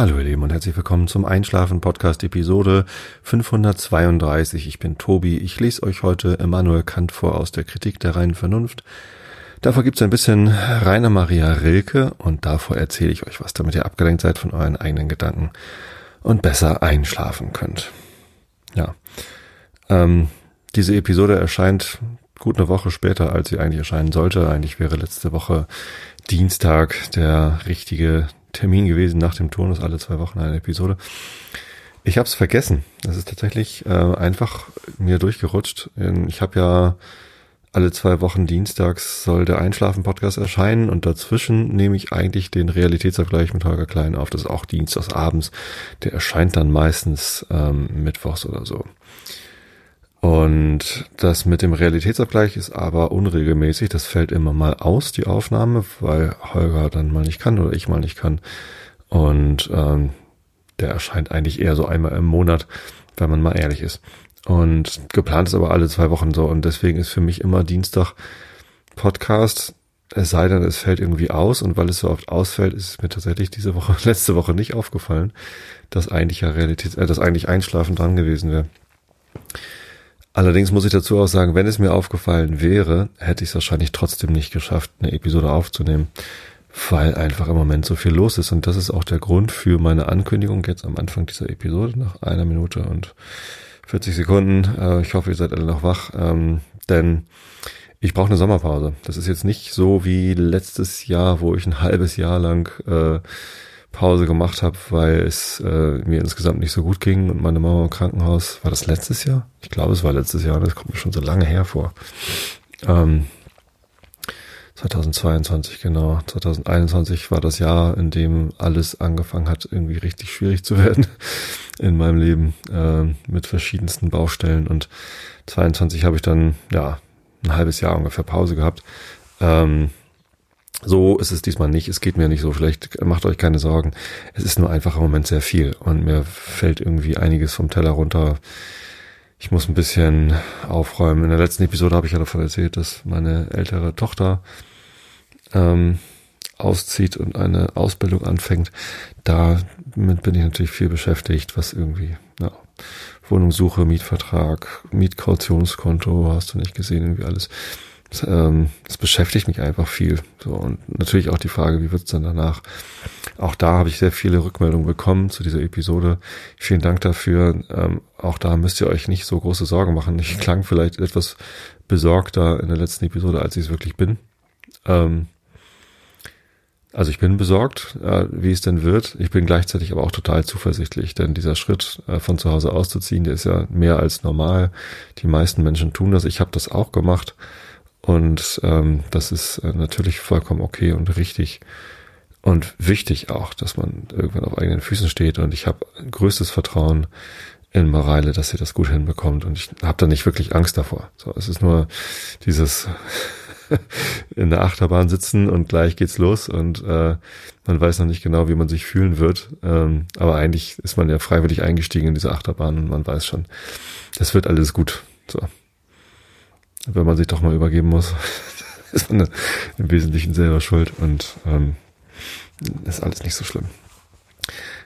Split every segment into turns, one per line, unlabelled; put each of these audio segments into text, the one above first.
Hallo ihr Lieben und herzlich willkommen zum Einschlafen Podcast Episode 532. Ich bin Tobi. Ich lese euch heute Immanuel Kant vor aus der Kritik der reinen Vernunft. Davor gibt es ein bisschen Rainer Maria Rilke und davor erzähle ich euch was, damit ihr abgelenkt seid von euren eigenen Gedanken und besser einschlafen könnt. Ja, ähm, diese Episode erscheint gut eine Woche später, als sie eigentlich erscheinen sollte. Eigentlich wäre letzte Woche Dienstag der richtige Termin gewesen nach dem Turnus, alle zwei Wochen eine Episode. Ich habe es vergessen. Das ist tatsächlich äh, einfach mir durchgerutscht. Ich habe ja alle zwei Wochen dienstags soll der Einschlafen-Podcast erscheinen und dazwischen nehme ich eigentlich den Realitätsabgleich mit Holger Klein auf. Das ist auch dienstags abends. Der erscheint dann meistens ähm, mittwochs oder so. Und das mit dem Realitätsabgleich ist aber unregelmäßig. Das fällt immer mal aus, die Aufnahme, weil Holger dann mal nicht kann oder ich mal nicht kann. Und ähm, der erscheint eigentlich eher so einmal im Monat, wenn man mal ehrlich ist. Und geplant ist aber alle zwei Wochen so. Und deswegen ist für mich immer Dienstag Podcast. Es sei denn, es fällt irgendwie aus. Und weil es so oft ausfällt, ist es mir tatsächlich diese Woche, letzte Woche nicht aufgefallen, dass eigentlich ja Realität, äh, dass eigentlich Einschlafen dran gewesen wäre. Allerdings muss ich dazu auch sagen, wenn es mir aufgefallen wäre, hätte ich es wahrscheinlich trotzdem nicht geschafft, eine Episode aufzunehmen, weil einfach im Moment so viel los ist. Und das ist auch der Grund für meine Ankündigung jetzt am Anfang dieser Episode, nach einer Minute und 40 Sekunden. Äh, ich hoffe, ihr seid alle noch wach, ähm, denn ich brauche eine Sommerpause. Das ist jetzt nicht so wie letztes Jahr, wo ich ein halbes Jahr lang äh, Pause gemacht habe, weil es äh, mir insgesamt nicht so gut ging und meine Mama im Krankenhaus. War das letztes Jahr? Ich glaube, es war letztes Jahr. Das kommt mir schon so lange her vor. Ähm, 2022, genau. 2021 war das Jahr, in dem alles angefangen hat, irgendwie richtig schwierig zu werden in meinem Leben äh, mit verschiedensten Baustellen. Und 22 habe ich dann, ja, ein halbes Jahr ungefähr Pause gehabt. Ähm, so ist es diesmal nicht. Es geht mir nicht so schlecht. Macht euch keine Sorgen. Es ist nur einfach im Moment sehr viel und mir fällt irgendwie einiges vom Teller runter. Ich muss ein bisschen aufräumen. In der letzten Episode habe ich ja davon erzählt, dass meine ältere Tochter ähm, auszieht und eine Ausbildung anfängt. Damit bin ich natürlich viel beschäftigt, was irgendwie, ja, Wohnungssuche, Mietvertrag, Mietkautionskonto, hast du nicht gesehen, irgendwie alles das, ähm, beschäftigt mich einfach viel. So und natürlich auch die Frage, wie wird's dann danach? Auch da habe ich sehr viele Rückmeldungen bekommen zu dieser Episode. Vielen Dank dafür. Ähm, auch da müsst ihr euch nicht so große Sorgen machen. Ich klang vielleicht etwas besorgter in der letzten Episode, als ich es wirklich bin. Ähm, also ich bin besorgt, äh, wie es denn wird. Ich bin gleichzeitig aber auch total zuversichtlich, denn dieser Schritt äh, von zu Hause auszuziehen, der ist ja mehr als normal. Die meisten Menschen tun das. Ich habe das auch gemacht. Und ähm, das ist äh, natürlich vollkommen okay und richtig und wichtig auch, dass man irgendwann auf eigenen Füßen steht. Und ich habe größtes Vertrauen in Mareile, dass sie das gut hinbekommt. Und ich habe da nicht wirklich Angst davor. So, es ist nur dieses in der Achterbahn sitzen und gleich geht's los und äh, man weiß noch nicht genau, wie man sich fühlen wird. Ähm, aber eigentlich ist man ja freiwillig eingestiegen in diese Achterbahn und man weiß schon, das wird alles gut. So wenn man sich doch mal übergeben muss, ist man im Wesentlichen selber schuld und ähm, ist alles nicht so schlimm.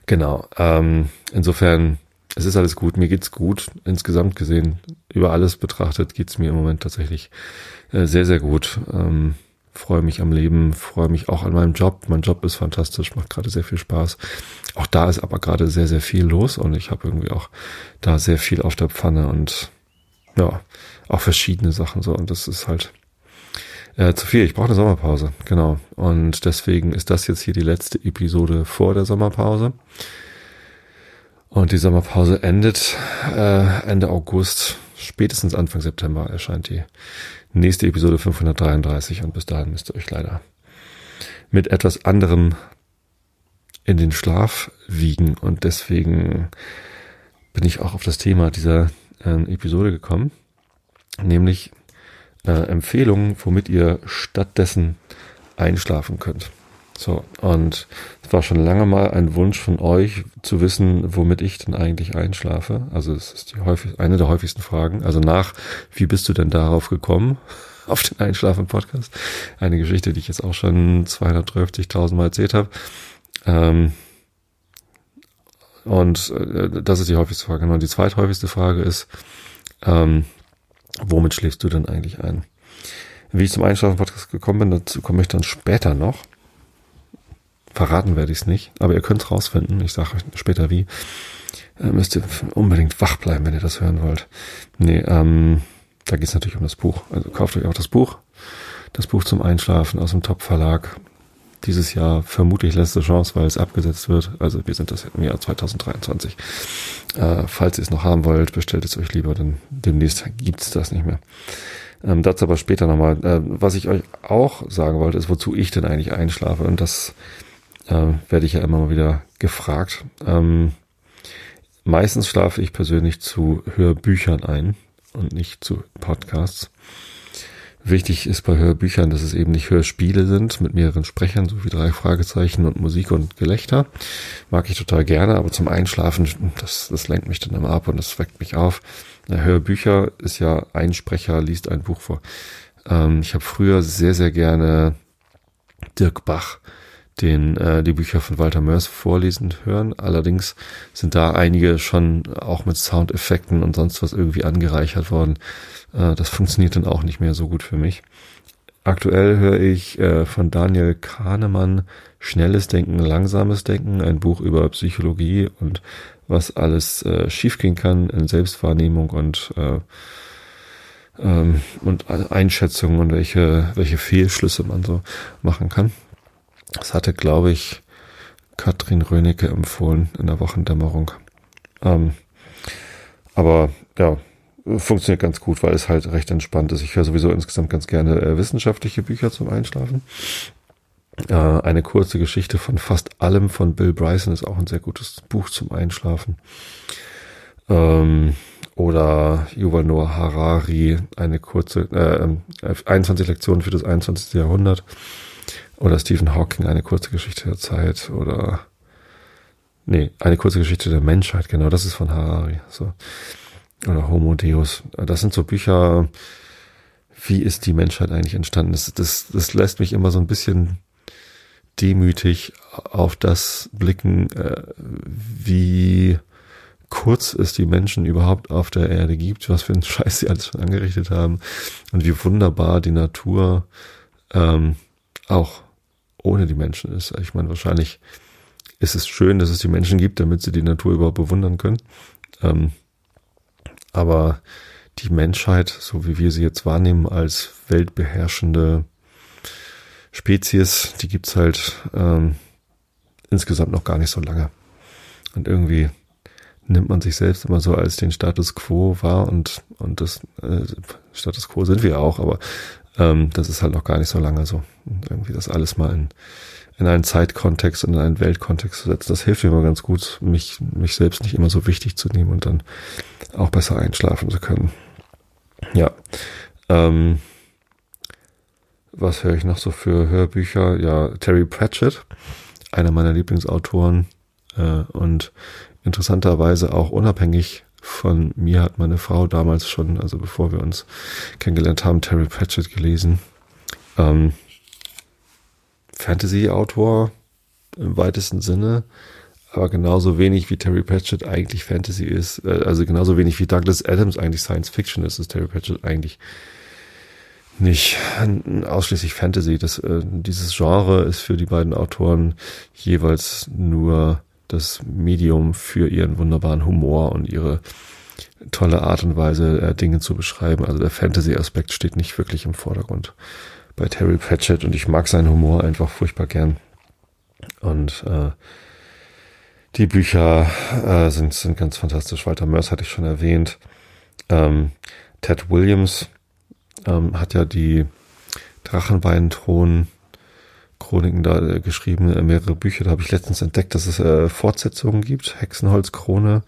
Genau. Ähm, insofern, es ist alles gut, mir geht's gut. Insgesamt gesehen, über alles betrachtet, geht's mir im Moment tatsächlich äh, sehr, sehr gut. Ähm, freue mich am Leben, freue mich auch an meinem Job. Mein Job ist fantastisch, macht gerade sehr viel Spaß. Auch da ist aber gerade sehr, sehr viel los und ich habe irgendwie auch da sehr viel auf der Pfanne und ja, auch verschiedene Sachen so. Und das ist halt äh, zu viel. Ich brauche eine Sommerpause, genau. Und deswegen ist das jetzt hier die letzte Episode vor der Sommerpause. Und die Sommerpause endet äh, Ende August, spätestens Anfang September erscheint die nächste Episode 533 und bis dahin müsst ihr euch leider mit etwas anderem in den Schlaf wiegen und deswegen bin ich auch auf das Thema dieser äh, Episode gekommen nämlich äh, Empfehlungen, womit ihr stattdessen einschlafen könnt. So, und es war schon lange mal ein Wunsch von euch zu wissen, womit ich denn eigentlich einschlafe. Also es ist die häufig, eine der häufigsten Fragen. Also nach, wie bist du denn darauf gekommen, auf den Einschlafen-Podcast? Eine Geschichte, die ich jetzt auch schon 230.000 Mal erzählt habe. Ähm, Und äh, das ist die häufigste Frage. Und die zweithäufigste Frage ist, ähm, womit schläfst du denn eigentlich ein? Wie ich zum Einschlafen-Podcast gekommen bin, dazu komme ich dann später noch. Verraten werde ich es nicht, aber ihr könnt es rausfinden. Ich sage euch später wie. Äh, müsst ihr unbedingt wach bleiben, wenn ihr das hören wollt. Nee, ähm, da geht es natürlich um das Buch. Also kauft euch auch das Buch. Das Buch zum Einschlafen aus dem Top-Verlag. Dieses Jahr vermutlich letzte Chance, weil es abgesetzt wird. Also wir sind das im Jahr 2023. Äh, falls ihr es noch haben wollt, bestellt es euch lieber, denn demnächst gibt's das nicht mehr. Ähm, dazu aber später nochmal. Äh, was ich euch auch sagen wollte, ist, wozu ich denn eigentlich einschlafe. Und das äh, werde ich ja immer mal wieder gefragt. Ähm, meistens schlafe ich persönlich zu Hörbüchern ein und nicht zu Podcasts. Wichtig ist bei Hörbüchern, dass es eben nicht Hörspiele sind mit mehreren Sprechern, so wie drei Fragezeichen und Musik und Gelächter. Mag ich total gerne, aber zum Einschlafen, das, das lenkt mich dann immer ab und das weckt mich auf. Hörbücher ist ja ein Sprecher liest ein Buch vor. Ähm, ich habe früher sehr, sehr gerne Dirk Bach den äh, die Bücher von Walter Mörs vorlesen hören. Allerdings sind da einige schon auch mit Soundeffekten und sonst was irgendwie angereichert worden. Äh, das funktioniert dann auch nicht mehr so gut für mich. Aktuell höre ich äh, von Daniel Kahnemann Schnelles Denken, Langsames Denken, ein Buch über Psychologie und was alles äh, schiefgehen kann in Selbstwahrnehmung und äh, ähm, und Einschätzungen und welche welche Fehlschlüsse man so machen kann. Das hatte, glaube ich, Katrin Rönecke empfohlen in der Wochendämmerung. Ähm, aber ja, funktioniert ganz gut, weil es halt recht entspannt ist. Ich höre sowieso insgesamt ganz gerne äh, wissenschaftliche Bücher zum Einschlafen. Äh, eine kurze Geschichte von fast allem von Bill Bryson ist auch ein sehr gutes Buch zum Einschlafen. Ähm, oder Yuval Noah Harari, eine kurze, äh, 21 Lektionen für das 21. Jahrhundert. Oder Stephen Hawking, eine kurze Geschichte der Zeit. Oder, nee, eine kurze Geschichte der Menschheit, genau, das ist von Harari. So. Oder Homo Deus. Das sind so Bücher, wie ist die Menschheit eigentlich entstanden? Das, das, das lässt mich immer so ein bisschen demütig auf das blicken, äh, wie kurz es die Menschen überhaupt auf der Erde gibt, was für einen Scheiß sie alles schon angerichtet haben und wie wunderbar die Natur ähm, auch ohne die Menschen ist. Ich meine, wahrscheinlich ist es schön, dass es die Menschen gibt, damit sie die Natur überhaupt bewundern können. Ähm, aber die Menschheit, so wie wir sie jetzt wahrnehmen als weltbeherrschende Spezies, die gibt's halt ähm, insgesamt noch gar nicht so lange. Und irgendwie nimmt man sich selbst immer so als den Status quo wahr und, und das äh, Status quo sind wir auch, aber ähm, das ist halt noch gar nicht so lange so. Und irgendwie das alles mal in, in einen Zeitkontext und in einen Weltkontext zu setzen, das hilft mir immer ganz gut, mich, mich selbst nicht immer so wichtig zu nehmen und dann auch besser einschlafen zu können. Ja. Ähm, was höre ich noch so für Hörbücher? Ja, Terry Pratchett, einer meiner Lieblingsautoren äh, und interessanterweise auch unabhängig von mir hat meine Frau damals schon, also bevor wir uns kennengelernt haben, Terry Pratchett gelesen. Ähm, Fantasy-Autor im weitesten Sinne, aber genauso wenig wie Terry Pratchett eigentlich Fantasy ist, äh, also genauso wenig wie Douglas Adams eigentlich Science Fiction ist, ist Terry Pratchett eigentlich nicht ausschließlich Fantasy. Das, äh, dieses Genre ist für die beiden Autoren jeweils nur das Medium für ihren wunderbaren Humor und ihre tolle Art und Weise, äh, Dinge zu beschreiben. Also der Fantasy-Aspekt steht nicht wirklich im Vordergrund bei Terry Pratchett und ich mag seinen Humor einfach furchtbar gern. Und äh, die Bücher äh, sind, sind ganz fantastisch. Walter Mörs hatte ich schon erwähnt. Ähm, Ted Williams ähm, hat ja die Drachenweinthron Chroniken da äh, geschrieben, äh, mehrere Bücher. Da habe ich letztens entdeckt, dass es äh, Fortsetzungen gibt. Hexenholzkrone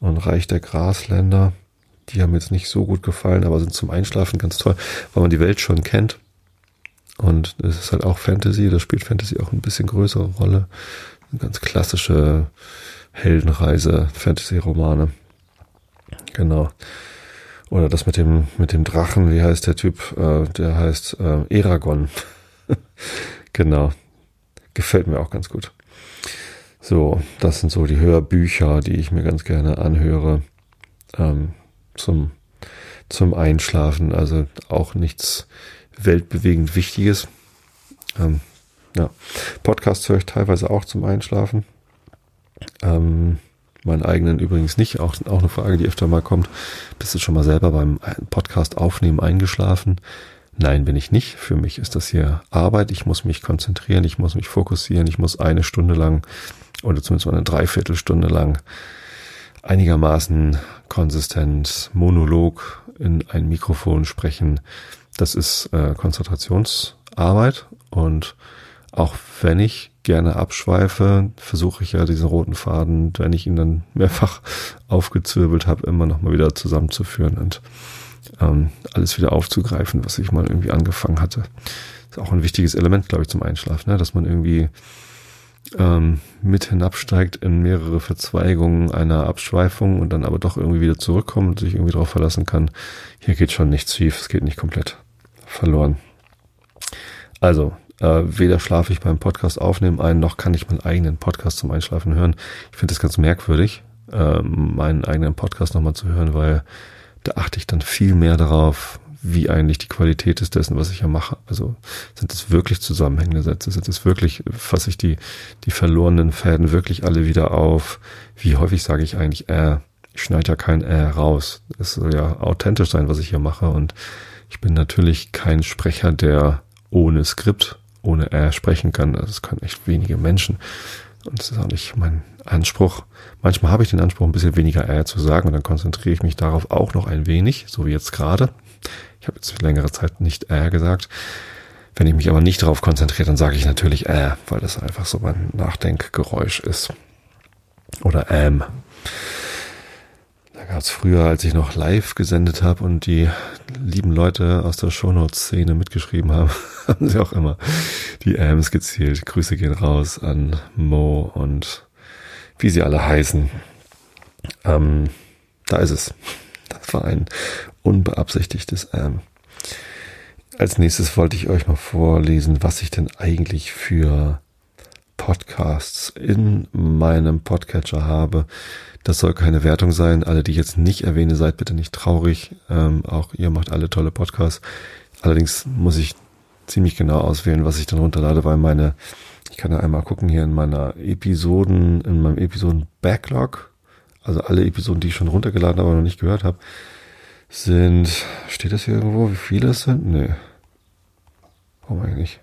und Reich der Grasländer. Die haben jetzt nicht so gut gefallen, aber sind zum Einschlafen ganz toll, weil man die Welt schon kennt. Und es ist halt auch Fantasy, da spielt Fantasy auch ein bisschen größere Rolle. Eine ganz klassische Heldenreise, Fantasy-Romane. Genau. Oder das mit dem, mit dem Drachen, wie heißt der Typ? Äh, der heißt äh, Eragon. Genau. Gefällt mir auch ganz gut. So, das sind so die Hörbücher, die ich mir ganz gerne anhöre ähm, zum, zum Einschlafen. Also auch nichts weltbewegend Wichtiges. Ähm, ja, Podcasts höre ich teilweise auch zum Einschlafen. Ähm, meinen eigenen übrigens nicht. Auch, auch eine Frage, die öfter mal kommt. Bist du schon mal selber beim Podcast aufnehmen eingeschlafen? Nein, bin ich nicht. Für mich ist das hier Arbeit. Ich muss mich konzentrieren, ich muss mich fokussieren, ich muss eine Stunde lang oder zumindest eine Dreiviertelstunde lang einigermaßen konsistent Monolog in ein Mikrofon sprechen. Das ist äh, Konzentrationsarbeit und auch wenn ich gerne abschweife, versuche ich ja diesen roten Faden, wenn ich ihn dann mehrfach aufgezirbelt habe, immer noch mal wieder zusammenzuführen und ähm, alles wieder aufzugreifen, was ich mal irgendwie angefangen hatte. ist auch ein wichtiges Element, glaube ich, zum Einschlafen, ne? dass man irgendwie ähm, mit hinabsteigt in mehrere Verzweigungen einer Abschweifung und dann aber doch irgendwie wieder zurückkommt und sich irgendwie darauf verlassen kann, hier geht schon nichts schief, es geht nicht komplett verloren. Also, äh, weder schlafe ich beim Podcast aufnehmen ein, noch kann ich meinen eigenen Podcast zum Einschlafen hören. Ich finde es ganz merkwürdig, äh, meinen eigenen Podcast nochmal zu hören, weil da achte ich dann viel mehr darauf, wie eigentlich die Qualität ist dessen, was ich ja mache. Also sind es wirklich zusammenhängende Sätze? Sind es wirklich, fasse ich die, die verlorenen Fäden wirklich alle wieder auf? Wie häufig sage ich eigentlich äh? Ich schneide ja kein äh raus. Es soll ja authentisch sein, was ich hier mache. Und ich bin natürlich kein Sprecher, der ohne Skript, ohne äh sprechen kann. Das können echt wenige Menschen. Und das ist auch nicht mein Anspruch. Manchmal habe ich den Anspruch, ein bisschen weniger äh zu sagen und dann konzentriere ich mich darauf auch noch ein wenig, so wie jetzt gerade. Ich habe jetzt längere Zeit nicht äh gesagt. Wenn ich mich aber nicht darauf konzentriere, dann sage ich natürlich äh, weil das einfach so mein Nachdenkgeräusch ist. Oder ähm. Da gab es früher, als ich noch live gesendet habe und die lieben Leute aus der Shownotes-Szene mitgeschrieben haben, haben sie auch immer die Ams gezielt. Grüße gehen raus an Mo und wie sie alle heißen. Ähm, da ist es. Das war ein unbeabsichtigtes ähm. Als nächstes wollte ich euch mal vorlesen, was ich denn eigentlich für Podcasts in meinem Podcatcher habe. Das soll keine Wertung sein. Alle, die ich jetzt nicht erwähne, seid bitte nicht traurig. Ähm, auch ihr macht alle tolle Podcasts. Allerdings muss ich ziemlich genau auswählen, was ich dann runterlade, weil meine, ich kann ja einmal gucken hier in meiner Episoden, in meinem Episoden-Backlog, also alle Episoden, die ich schon runtergeladen habe, aber noch nicht gehört habe, sind, steht das hier irgendwo, wie viele es sind? Nee. Warum eigentlich?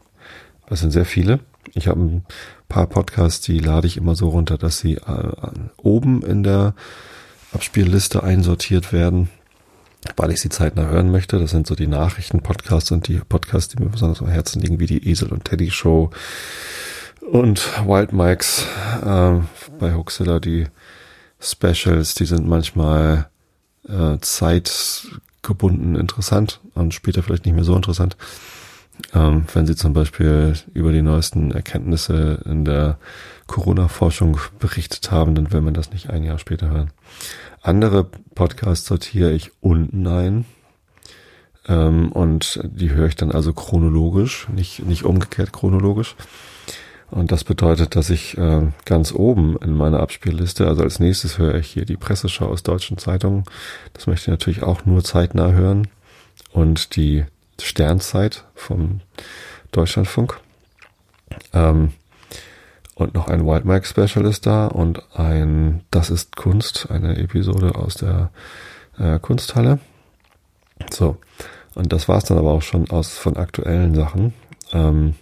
Das sind sehr viele. Ich habe ein paar Podcasts, die lade ich immer so runter, dass sie äh, oben in der Abspielliste einsortiert werden, weil ich sie zeitnah hören möchte. Das sind so die Nachrichten-Podcasts und die Podcasts, die mir besonders am Herzen liegen, wie die Esel und Teddy Show und Wild Mikes äh, bei Hoaxilla, die Specials, die sind manchmal äh, zeitgebunden interessant und später vielleicht nicht mehr so interessant. Ähm, wenn Sie zum Beispiel über die neuesten Erkenntnisse in der Corona-Forschung berichtet haben, dann will man das nicht ein Jahr später hören. Andere Podcasts sortiere ich unten ein. Ähm, und die höre ich dann also chronologisch, nicht, nicht umgekehrt chronologisch. Und das bedeutet, dass ich äh, ganz oben in meiner Abspielliste, also als nächstes höre ich hier die Presseschau aus deutschen Zeitungen. Das möchte ich natürlich auch nur zeitnah hören. Und die Sternzeit vom Deutschlandfunk. Ähm, und noch ein Wild Mike Special ist da und ein Das ist Kunst, eine Episode aus der äh, Kunsthalle. So. Und das war's dann aber auch schon aus von aktuellen Sachen. Ähm,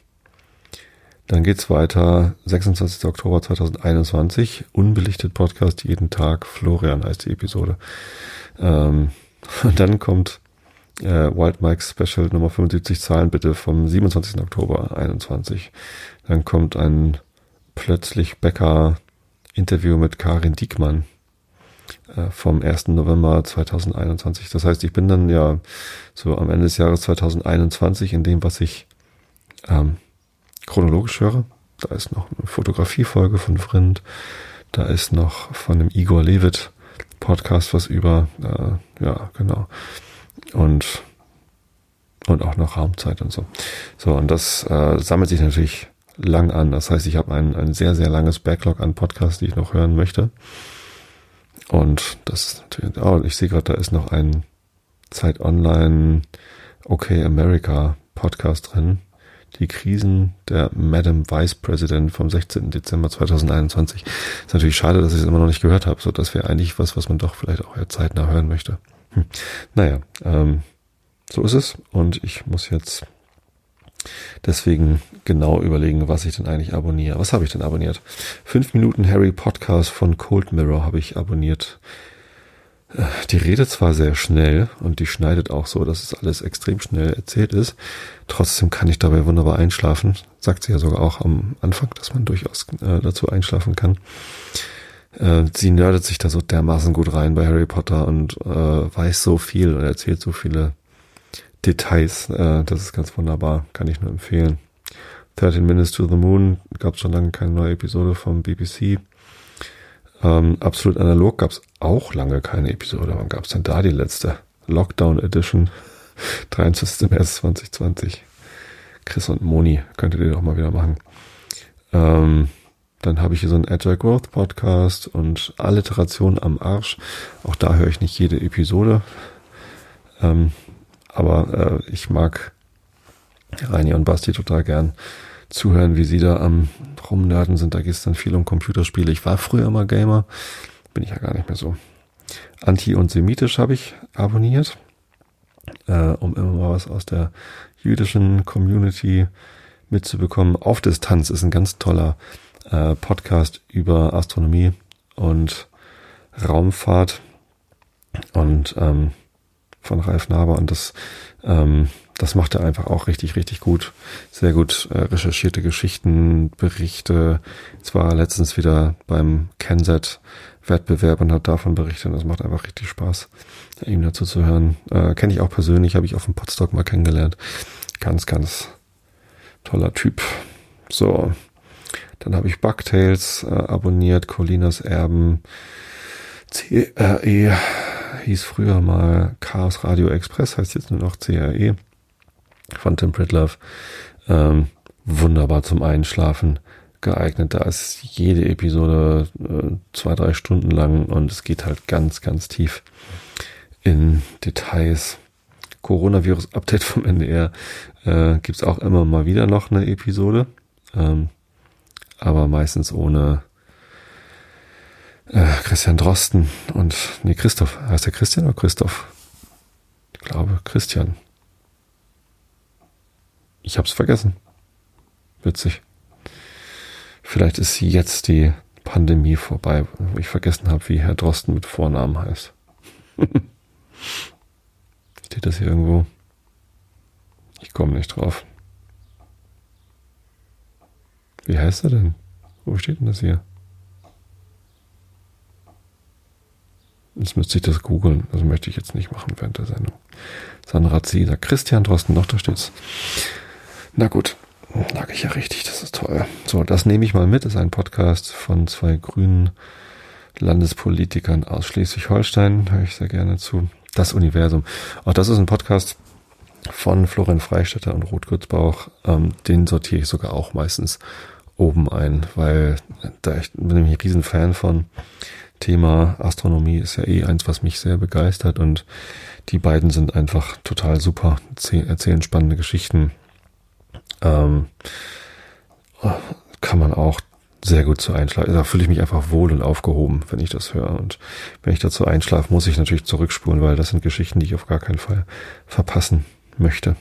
dann geht's weiter, 26. Oktober 2021, unbelichtet Podcast jeden Tag, Florian heißt die Episode. Ähm, und dann kommt äh, Wild Mike Special Nummer 75, Zahlen bitte vom 27. Oktober 21. Dann kommt ein plötzlich Bäcker Interview mit Karin Diekmann äh, vom 1. November 2021. Das heißt, ich bin dann ja so am Ende des Jahres 2021 in dem, was ich ähm, chronologisch höre. Da ist noch eine Fotografiefolge von Vrind. Da ist noch von dem Igor Levit Podcast was über. Äh, ja, genau. Und, und auch noch Raumzeit und so. So, und das äh, sammelt sich natürlich lang an. Das heißt, ich habe ein, ein sehr, sehr langes Backlog an Podcasts, die ich noch hören möchte. Und das natürlich, oh, ich sehe gerade, da ist noch ein Zeit Online OK America Podcast drin. Die Krisen der Madam Vice President vom 16. Dezember 2021. Ist natürlich schade, dass ich es immer noch nicht gehört habe. So, das wäre eigentlich was, was man doch vielleicht auch zeitnah hören möchte. Hm. Naja, ähm, so ist es. Und ich muss jetzt deswegen genau überlegen, was ich denn eigentlich abonniere. Was habe ich denn abonniert? Fünf Minuten Harry Podcast von Cold Mirror habe ich abonniert. Äh, die redet zwar sehr schnell und die schneidet auch so, dass es alles extrem schnell erzählt ist. Trotzdem kann ich dabei wunderbar einschlafen. Sagt sie ja sogar auch am Anfang, dass man durchaus äh, dazu einschlafen kann. Äh, sie nerdet sich da so dermaßen gut rein bei Harry Potter und äh, weiß so viel und erzählt so viele Details. Äh, das ist ganz wunderbar, kann ich nur empfehlen. 13 Minutes to the Moon gab es schon lange keine neue Episode vom BBC. Ähm, Absolut analog gab es auch lange keine Episode. Wann gab es denn da die letzte? Lockdown Edition 23. März 2020. Chris und Moni könntet ihr doch mal wieder machen. Ähm, dann habe ich hier so einen Agile Growth Podcast und Alliteration am Arsch. Auch da höre ich nicht jede Episode. Ähm, aber äh, ich mag Reini und Basti total gern zuhören, wie sie da am Rumnerden sind. Da geht es dann viel um Computerspiele. Ich war früher immer Gamer, bin ich ja gar nicht mehr so. Anti- und Semitisch habe ich abonniert, äh, um immer mal was aus der jüdischen Community mitzubekommen. Auf Distanz ist ein ganz toller äh, Podcast über Astronomie und Raumfahrt. Und ähm, von Ralf Naber und das, ähm, das macht er einfach auch richtig, richtig gut. Sehr gut äh, recherchierte Geschichten, Berichte. Jetzt war er letztens wieder beim Kenset Wettbewerb und hat davon berichtet und das macht einfach richtig Spaß, ihm dazu zu hören. Äh, Kenne ich auch persönlich, habe ich auf dem Podstock mal kennengelernt. Ganz, ganz toller Typ. So, dann habe ich Bugtails äh, abonniert, Colinas Erben, CRE hieß früher mal Chaos Radio Express, heißt jetzt nur noch CRE von Tim Pritlove. Ähm, wunderbar zum Einschlafen geeignet. Da ist jede Episode äh, zwei, drei Stunden lang und es geht halt ganz, ganz tief in Details. Coronavirus-Update vom NDR äh, gibt's auch immer mal wieder noch eine Episode, ähm, aber meistens ohne äh, Christian Drosten und, nee, Christoph. Heißt der Christian oder Christoph? Ich glaube, Christian. Ich hab's vergessen. Witzig. Vielleicht ist jetzt die Pandemie vorbei, wo ich vergessen habe, wie Herr Drosten mit Vornamen heißt. Steht das hier irgendwo? Ich komme nicht drauf. Wie heißt er denn? Wo steht denn das hier? Jetzt müsste ich das googeln. Das möchte ich jetzt nicht machen während der Sendung. Sandra Zieler. Christian Drosten, doch, da steht's. Na gut, lag ich ja richtig, das ist toll. So, das nehme ich mal mit. Das ist ein Podcast von zwei grünen Landespolitikern aus Schleswig-Holstein. Höre ich sehr gerne zu. Das Universum. Auch das ist ein Podcast von Florian Freistetter und Ruth Gürzbauch. Ähm, den sortiere ich sogar auch meistens oben ein, weil da ich bin ich ein Riesenfan von. Thema Astronomie ist ja eh eins, was mich sehr begeistert und die beiden sind einfach total super, erzählen spannende Geschichten. Ähm, kann man auch sehr gut zu einschlafen. Da fühle ich mich einfach wohl und aufgehoben, wenn ich das höre. Und wenn ich dazu einschlafe, muss ich natürlich zurückspulen, weil das sind Geschichten, die ich auf gar keinen Fall verpassen möchte.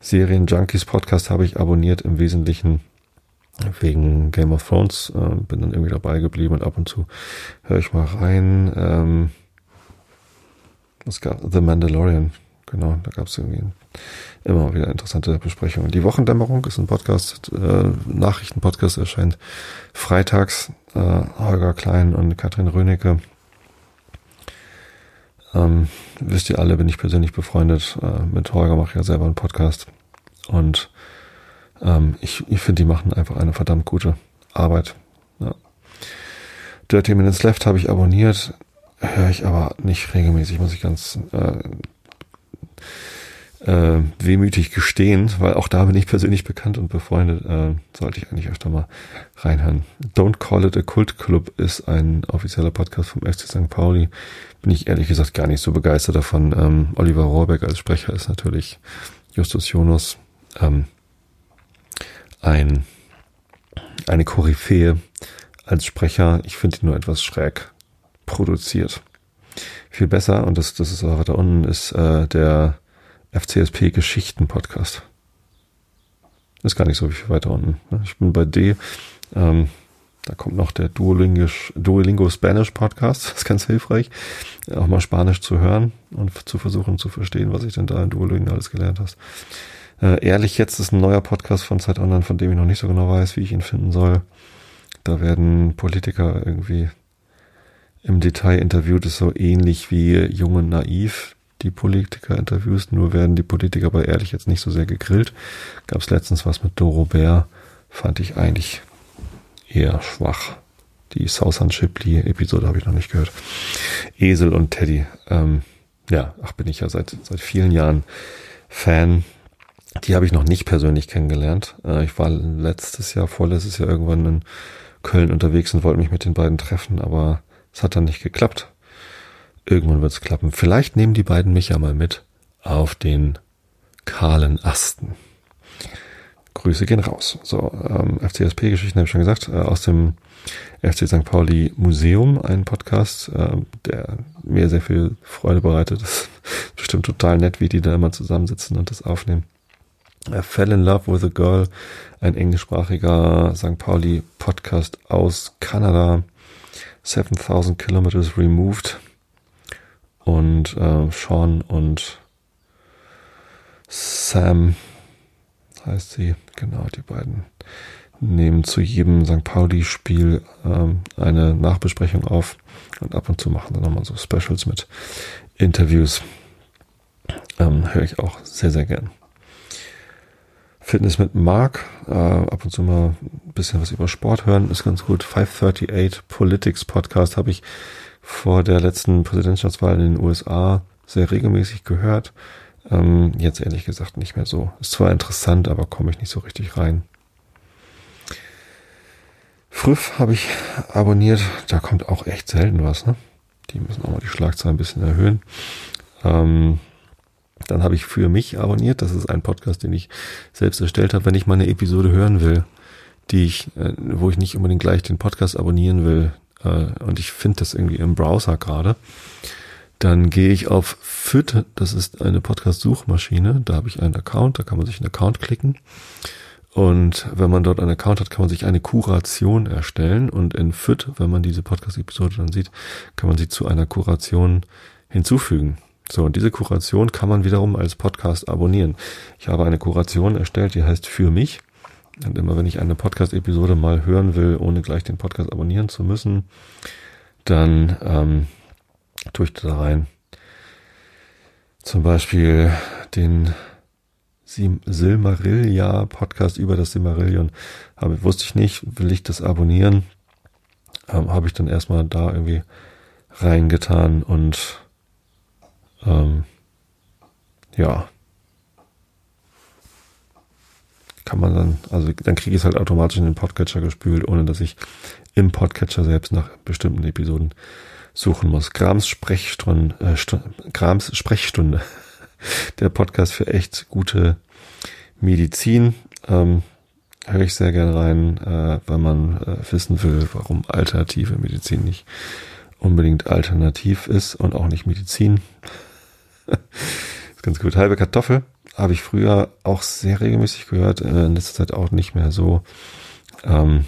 Serien Junkies Podcast habe ich abonniert im Wesentlichen wegen Game of Thrones, äh, bin dann irgendwie dabei geblieben und ab und zu höre ich mal rein. Ähm, es gab The Mandalorian, genau, da gab es irgendwie immer wieder interessante Besprechungen. Die Wochendämmerung ist ein Podcast, äh, Nachrichtenpodcast erscheint freitags. Äh, Holger Klein und Katrin Rönecke. Ähm, wisst ihr alle, bin ich persönlich befreundet. Äh, mit Holger mache ich ja selber einen Podcast. Und ähm, ich ich finde, die machen einfach eine verdammt gute Arbeit. Ja. Dirty Minutes Left habe ich abonniert, höre ich aber nicht regelmäßig, muss ich ganz äh, äh, wehmütig gestehen, weil auch da bin ich persönlich bekannt und befreundet, äh, sollte ich eigentlich öfter mal reinhören. Don't Call It a Cult Club ist ein offizieller Podcast vom FC St. Pauli. Bin ich ehrlich gesagt gar nicht so begeistert davon. Ähm, Oliver Rohrbeck als Sprecher ist natürlich Justus Jonas ähm, ein, eine Koryphäe als Sprecher. Ich finde ihn nur etwas schräg produziert. Viel besser, und das, das ist auch da unten, ist äh, der FCSP Geschichten Podcast. Ist gar nicht so viel weiter unten. Ne? Ich bin bei D. Ähm, da kommt noch der Duolingisch, Duolingo Spanish Podcast. Das ist ganz hilfreich, auch mal Spanisch zu hören und zu versuchen zu verstehen, was ich denn da in Duolingo alles gelernt hast. Äh, ehrlich, jetzt ist ein neuer Podcast von Zeit Online, von dem ich noch nicht so genau weiß, wie ich ihn finden soll. Da werden Politiker irgendwie im Detail interviewt, ist so ähnlich wie Jung und Naiv die Politiker-Interviews, nur werden die Politiker bei ehrlich jetzt nicht so sehr gegrillt. Gab es letztens was mit Doro Bär, fand ich eigentlich eher schwach. Die Southern Shipley-Episode habe ich noch nicht gehört. Esel und Teddy. Ähm, ja, ach, bin ich ja seit, seit vielen Jahren Fan. Die habe ich noch nicht persönlich kennengelernt. Äh, ich war letztes Jahr, vorletztes Jahr irgendwann in Köln unterwegs und wollte mich mit den beiden treffen, aber es hat dann nicht geklappt. Irgendwann wird es klappen. Vielleicht nehmen die beiden mich ja mal mit auf den kahlen Asten. Grüße gehen raus. So, ähm, FCSP-Geschichten habe ich schon gesagt, äh, aus dem FC St. Pauli Museum, ein Podcast, äh, der mir sehr viel Freude bereitet. Das ist bestimmt total nett, wie die da immer zusammensitzen und das aufnehmen. I Fell in Love with a Girl, ein englischsprachiger St. Pauli Podcast aus Kanada. 7000 Kilometers removed und äh, Sean und Sam heißt sie, genau, die beiden nehmen zu jedem St. Pauli-Spiel ähm, eine Nachbesprechung auf und ab und zu machen dann nochmal so Specials mit Interviews. Ähm, Höre ich auch sehr, sehr gern. Fitness mit Mark, äh, ab und zu mal ein bisschen was über Sport hören, ist ganz gut. 538 Politics Podcast habe ich vor der letzten Präsidentschaftswahl in den USA sehr regelmäßig gehört. Ähm, jetzt ehrlich gesagt nicht mehr so. Ist zwar interessant, aber komme ich nicht so richtig rein. Früff habe ich abonniert. Da kommt auch echt selten was. Ne? Die müssen auch mal die Schlagzeilen ein bisschen erhöhen. Ähm, dann habe ich für mich abonniert. Das ist ein Podcast, den ich selbst erstellt habe, wenn ich mal eine Episode hören will, die ich, äh, wo ich nicht unbedingt gleich den Podcast abonnieren will, äh, und ich finde das irgendwie im Browser gerade, dann gehe ich auf FIT, das ist eine Podcast-Suchmaschine, da habe ich einen Account, da kann man sich einen Account klicken. Und wenn man dort einen Account hat, kann man sich eine Kuration erstellen. Und in FIT, wenn man diese Podcast-Episode dann sieht, kann man sie zu einer Kuration hinzufügen. So, und diese Kuration kann man wiederum als Podcast abonnieren. Ich habe eine Kuration erstellt, die heißt für mich. Und immer wenn ich eine Podcast-Episode mal hören will, ohne gleich den Podcast abonnieren zu müssen, dann ähm, tue ich da rein. Zum Beispiel den Silmarillia Podcast über das Silmarillion. Habe, wusste ich nicht, will ich das abonnieren? Ähm, Habe ich dann erstmal da irgendwie reingetan und ähm, ja, kann man dann, also dann kriege ich es halt automatisch in den Podcatcher gespült, ohne dass ich im Podcatcher selbst nach bestimmten Episoden suchen muss. Grams Sprechstunde, äh, Grams Sprechstunde. Der Podcast für echt gute Medizin. Ähm, höre ich sehr gern rein, äh, weil man äh, wissen will, warum alternative Medizin nicht unbedingt alternativ ist und auch nicht Medizin. ist ganz gut. Halbe Kartoffel habe ich früher auch sehr regelmäßig gehört, äh, in letzter Zeit auch nicht mehr so. Ähm,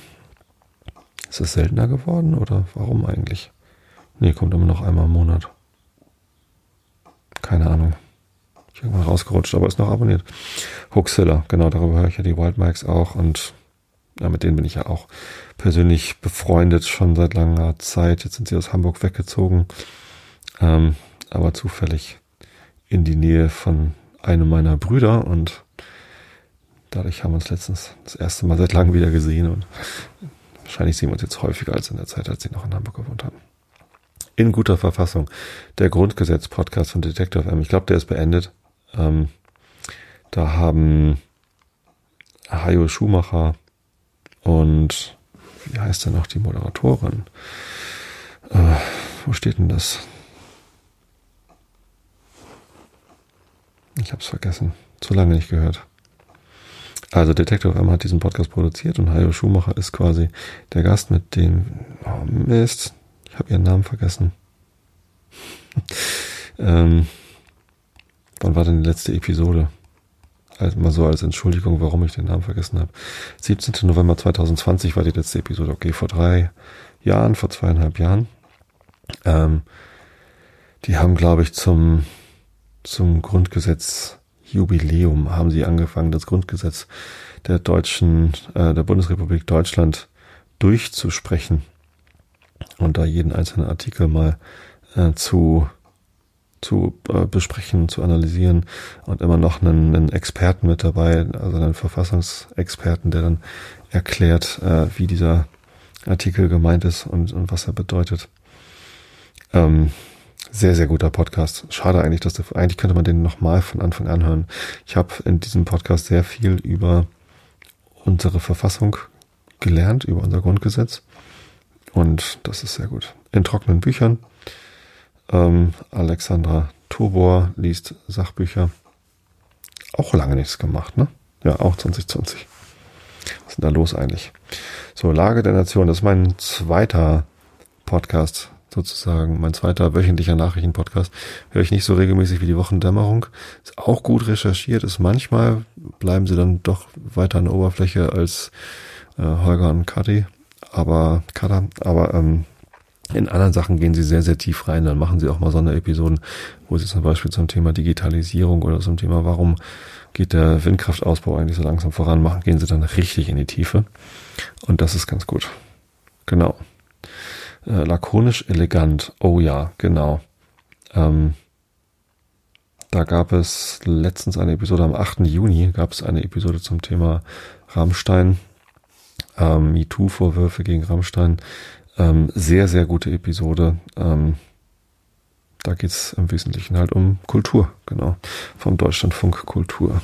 ist es seltener geworden oder warum eigentlich? Nee, kommt immer noch einmal im Monat. Keine Ahnung. Ich bin irgendwann rausgerutscht, aber ist noch abonniert. Hoaxilla, genau, darüber höre ich ja die Wild Mikes auch und ja, mit denen bin ich ja auch persönlich befreundet schon seit langer Zeit. Jetzt sind sie aus Hamburg weggezogen, ähm, aber zufällig in die Nähe von einem meiner Brüder und dadurch haben wir uns letztens das erste Mal seit langem wieder gesehen und wahrscheinlich sehen wir uns jetzt häufiger als in der Zeit, als sie noch in Hamburg gewohnt haben. In guter Verfassung. Der Grundgesetz-Podcast von Detective M. Ich glaube, der ist beendet. Ähm, Da haben Hajo Schumacher und wie heißt denn noch die Moderatorin? Äh, wo steht denn das? Ich habe es vergessen. Zu lange nicht gehört. Also Detective M hat diesen Podcast produziert und Hajo Schumacher ist quasi der Gast mit dem oh Mist, ich habe ihren Namen vergessen. ähm, wann war denn die letzte Episode? Also mal so als Entschuldigung, warum ich den Namen vergessen habe. 17. November 2020 war die letzte Episode. Okay, vor drei Jahren, vor zweieinhalb Jahren. Ähm, die haben, glaube ich, zum, zum Grundgesetz Jubiläum haben sie angefangen, das Grundgesetz der deutschen, äh, der Bundesrepublik Deutschland durchzusprechen und da jeden einzelnen Artikel mal äh, zu zu äh, besprechen, zu analysieren und immer noch einen, einen Experten mit dabei, also einen Verfassungsexperten, der dann erklärt, äh, wie dieser Artikel gemeint ist und, und was er bedeutet. Ähm, sehr, sehr guter Podcast. Schade eigentlich, dass der, eigentlich könnte man den nochmal von Anfang an hören. Ich habe in diesem Podcast sehr viel über unsere Verfassung gelernt, über unser Grundgesetz. Und das ist sehr gut. In trockenen Büchern. Ähm, Alexandra Tobor liest Sachbücher. Auch lange nichts gemacht, ne? Ja, auch 2020. Was ist denn da los eigentlich? So, Lage der Nation, das ist mein zweiter Podcast sozusagen, mein zweiter wöchentlicher Nachrichtenpodcast. Höre ich nicht so regelmäßig wie die Wochendämmerung. Ist auch gut recherchiert, ist manchmal bleiben sie dann doch weiter an der Oberfläche als äh, Holger und Kati, aber Kader, aber ähm, in anderen Sachen gehen sie sehr, sehr tief rein. Dann machen sie auch mal Sonderepisoden, wo sie zum Beispiel zum Thema Digitalisierung oder zum Thema, warum geht der Windkraftausbau eigentlich so langsam voran, machen, gehen sie dann richtig in die Tiefe. Und das ist ganz gut. Genau. Äh, lakonisch elegant. Oh ja, genau. Ähm, da gab es letztens eine Episode am 8. Juni, gab es eine Episode zum Thema Rammstein, ähm, MeToo-Vorwürfe gegen Rammstein. Ähm, sehr, sehr gute Episode. Ähm, da geht's im Wesentlichen halt um Kultur, genau. Vom Deutschlandfunk Kultur.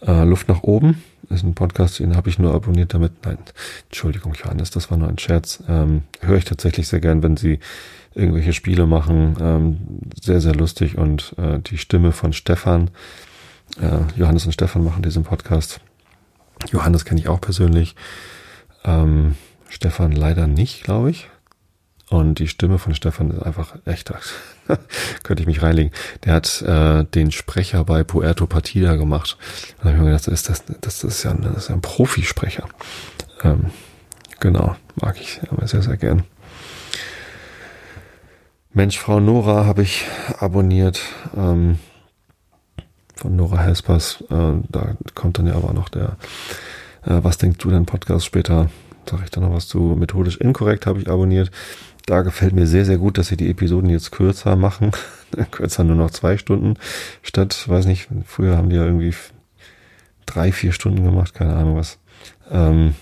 Äh, Luft nach oben ist ein Podcast, den habe ich nur abonniert damit. Nein, Entschuldigung, Johannes, das war nur ein Scherz. Ähm, höre ich tatsächlich sehr gern, wenn sie irgendwelche Spiele machen. Ähm, sehr, sehr lustig. Und äh, die Stimme von Stefan, äh, Johannes und Stefan machen diesen Podcast. Johannes kenne ich auch persönlich. Ähm, Stefan leider nicht, glaube ich. Und die Stimme von Stefan ist einfach echt, könnte ich mich reinlegen. Der hat äh, den Sprecher bei Puerto Partida gemacht. Da habe ich mir gedacht, das ist, das, das ist ja ein, das ist ja ein Profisprecher. Ähm, genau, mag ich sehr, sehr gern. Mensch, Frau Nora habe ich abonniert. Ähm, von Nora Hespers. Äh, da kommt dann ja aber noch der äh, Was denkst du denn Podcast später? Sag ich dann noch was zu. Methodisch inkorrekt habe ich abonniert. Da gefällt mir sehr, sehr gut, dass sie die Episoden jetzt kürzer machen. kürzer nur noch zwei Stunden statt, weiß nicht, früher haben die ja irgendwie drei, vier Stunden gemacht, keine Ahnung was. Ähm,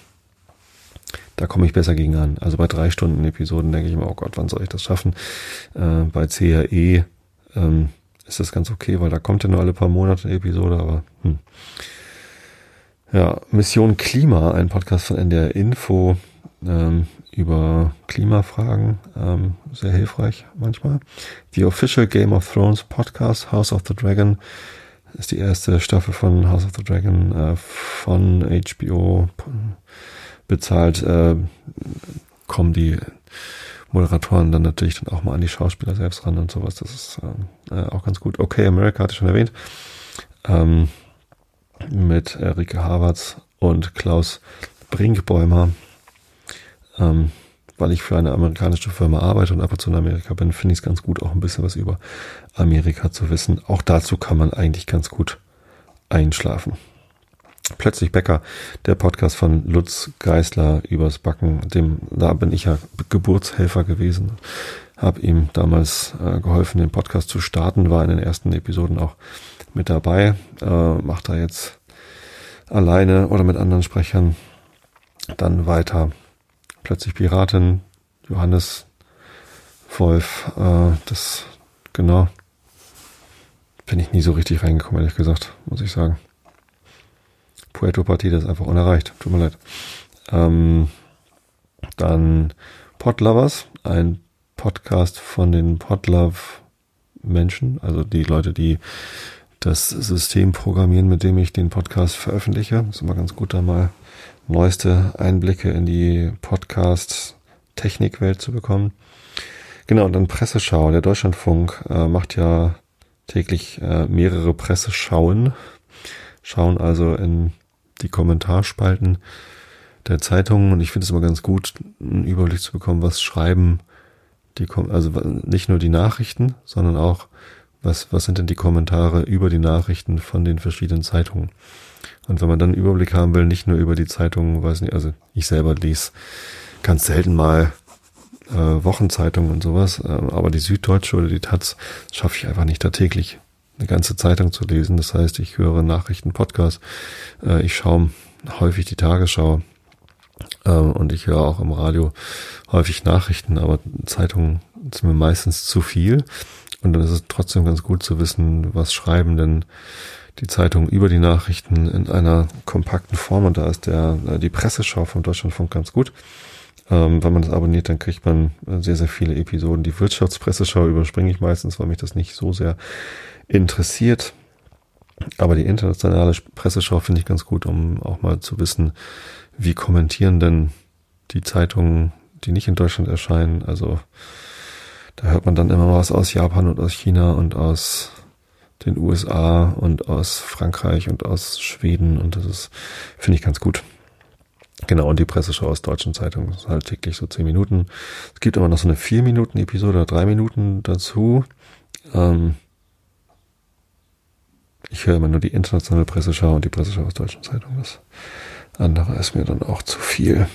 da komme ich besser gegen an. Also bei drei Stunden Episoden denke ich mir, oh Gott, wann soll ich das schaffen? Äh, bei CRE ähm, ist das ganz okay, weil da kommt ja nur alle paar Monate eine Episode, aber hm. ja, Mission Klima, ein Podcast von NDR Info, ähm, über Klimafragen, ähm, sehr hilfreich manchmal. Die Official Game of Thrones Podcast, House of the Dragon, ist die erste Staffel von House of the Dragon äh, von HBO bezahlt. Äh, kommen die Moderatoren dann natürlich dann auch mal an die Schauspieler selbst ran und sowas. Das ist äh, äh auch ganz gut. Okay, America hatte ich schon erwähnt. Ähm, mit Erike Havertz und Klaus Brinkbäumer ähm, weil ich für eine amerikanische Firma arbeite und ab und zu in Amerika bin, finde ich es ganz gut, auch ein bisschen was über Amerika zu wissen. Auch dazu kann man eigentlich ganz gut einschlafen. Plötzlich Bäcker, der Podcast von Lutz Geisler übers Backen, dem, da bin ich ja Geburtshelfer gewesen, habe ihm damals äh, geholfen, den Podcast zu starten, war in den ersten Episoden auch mit dabei, äh, macht er jetzt alleine oder mit anderen Sprechern dann weiter plötzlich Piratin, Johannes Wolf, äh, das, genau, bin ich nie so richtig reingekommen, ehrlich gesagt, muss ich sagen. Puerto Partida ist einfach unerreicht. Tut mir leid. Ähm, dann Podlovers, ein Podcast von den Podlove Menschen, also die Leute, die das System programmieren, mit dem ich den Podcast veröffentliche. ist immer ganz gut, da mal neueste Einblicke in die Podcast-Technikwelt zu bekommen. Genau, und dann Presseschau. Der Deutschlandfunk äh, macht ja täglich äh, mehrere Presseschauen, schauen also in die Kommentarspalten der Zeitungen und ich finde es immer ganz gut, einen Überblick zu bekommen, was schreiben die, also nicht nur die Nachrichten, sondern auch, was, was sind denn die Kommentare über die Nachrichten von den verschiedenen Zeitungen. Und wenn man dann einen Überblick haben will, nicht nur über die Zeitungen, weiß nicht, also ich selber lese ganz selten mal äh, Wochenzeitungen und sowas, äh, aber die Süddeutsche oder die Taz schaffe ich einfach nicht da täglich eine ganze Zeitung zu lesen. Das heißt, ich höre Nachrichten, Podcasts, äh, ich schaue häufig die Tagesschau äh, und ich höre auch im Radio häufig Nachrichten, aber Zeitungen sind mir meistens zu viel. Und dann ist es trotzdem ganz gut zu wissen, was schreiben denn die Zeitungen über die Nachrichten in einer kompakten Form. Und da ist der, äh, die Presseschau vom Deutschlandfunk ganz gut. Ähm, wenn man das abonniert, dann kriegt man äh, sehr, sehr viele Episoden. Die Wirtschaftspresseschau überspringe ich meistens, weil mich das nicht so sehr interessiert. Aber die internationale Presseschau finde ich ganz gut, um auch mal zu wissen, wie kommentieren denn die Zeitungen, die nicht in Deutschland erscheinen. Also da hört man dann immer was aus Japan und aus China und aus den USA und aus Frankreich und aus Schweden und das ist, finde ich ganz gut. Genau, und die Presseschau aus deutschen Zeitungen ist halt täglich so zehn Minuten. Es gibt immer noch so eine vier Minuten Episode oder drei Minuten dazu. Ähm, ich höre immer nur die internationale Presseschau und die Presseschau aus deutschen Zeitungen. Das andere ist mir dann auch zu viel.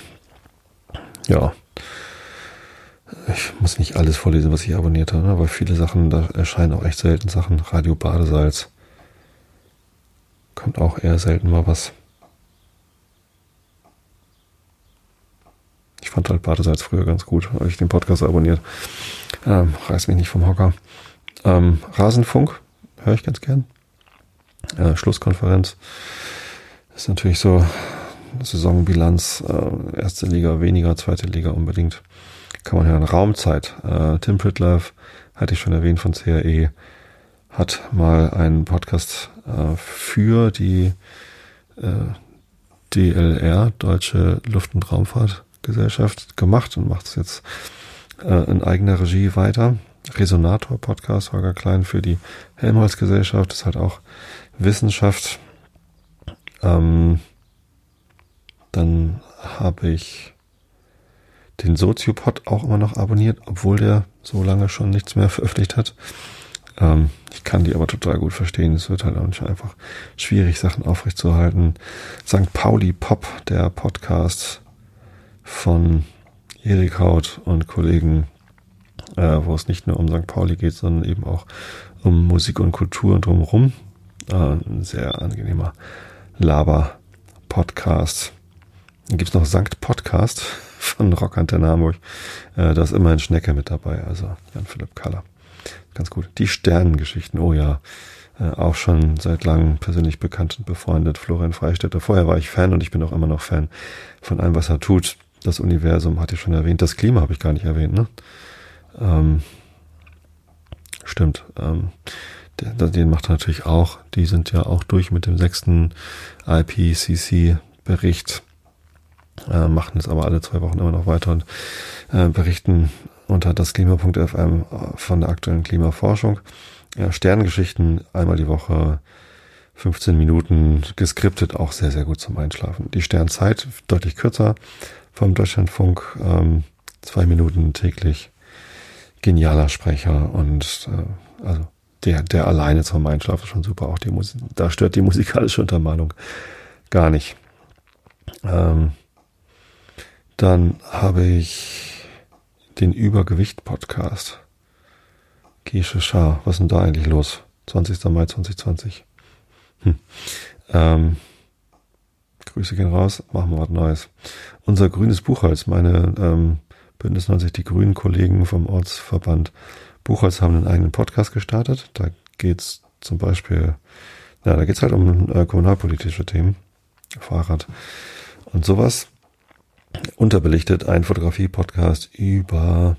Ja. Ich muss nicht alles vorlesen, was ich abonniert habe, aber viele Sachen, da erscheinen auch echt selten Sachen. Radio Badesalz. Kommt auch eher selten mal was. Ich fand halt Badesalz früher ganz gut, habe ich den Podcast abonniert. Ähm, reiß mich nicht vom Hocker. Ähm, Rasenfunk höre ich ganz gern. Äh, Schlusskonferenz ist natürlich so Saisonbilanz, äh, erste Liga weniger, zweite Liga unbedingt. Kann man hören. Raumzeit. Äh, Tim Pritlove, hatte ich schon erwähnt von CRE, hat mal einen Podcast äh, für die äh, DLR, Deutsche Luft- und Raumfahrtgesellschaft, gemacht und macht es jetzt äh, in eigener Regie weiter. Resonator-Podcast, Holger Klein für die Helmholtz-Gesellschaft, ist halt auch Wissenschaft. Ähm, dann habe ich den Soziopod auch immer noch abonniert, obwohl der so lange schon nichts mehr veröffentlicht hat. Ähm, ich kann die aber total gut verstehen. Es wird halt auch nicht einfach schwierig, Sachen aufrechtzuerhalten. St. Pauli Pop, der Podcast von Erik Haut und Kollegen, äh, wo es nicht nur um St. Pauli geht, sondern eben auch um Musik und Kultur und drumherum. Äh, ein sehr angenehmer Laber-Podcast. Dann gibt's noch Sankt Podcast von Rockantenne Hamburg. Äh, da ist immer ein Schnecke mit dabei, also Jan-Philipp Kaller. Ganz gut. Die Sternengeschichten, oh ja. Äh, auch schon seit langem persönlich bekannt und befreundet. Florian Freistetter. Vorher war ich Fan und ich bin auch immer noch Fan von allem, was er tut. Das Universum hatte ich schon erwähnt. Das Klima habe ich gar nicht erwähnt, ne? Ähm, stimmt. Ähm, den macht er natürlich auch. Die sind ja auch durch mit dem sechsten IPCC-Bericht, äh, machen jetzt aber alle zwei Wochen immer noch weiter und äh, berichten unter das Klima.fm von der aktuellen Klimaforschung. Ja, Sterngeschichten einmal die Woche, 15 Minuten geskriptet, auch sehr, sehr gut zum Einschlafen. Die Sternzeit deutlich kürzer vom Deutschlandfunk, ähm, zwei Minuten täglich. Genialer Sprecher und äh, also der, der alleine zum Einschlafen schon super. Auch die Musik, da stört die musikalische Untermalung gar nicht. Ähm, dann habe ich den Übergewicht-Podcast. Gesche Schar, was ist denn da eigentlich los? 20. Mai 2020. Hm. Ähm, Grüße gehen raus, machen wir was Neues. Unser grünes Buchholz, meine ähm, Bündnis 90, die grünen Kollegen vom Ortsverband Buchholz haben einen eigenen Podcast gestartet. Da geht's zum Beispiel, ja, da geht's halt um äh, kommunalpolitische Themen, Fahrrad und sowas. Unterbelichtet ein Fotografie-Podcast über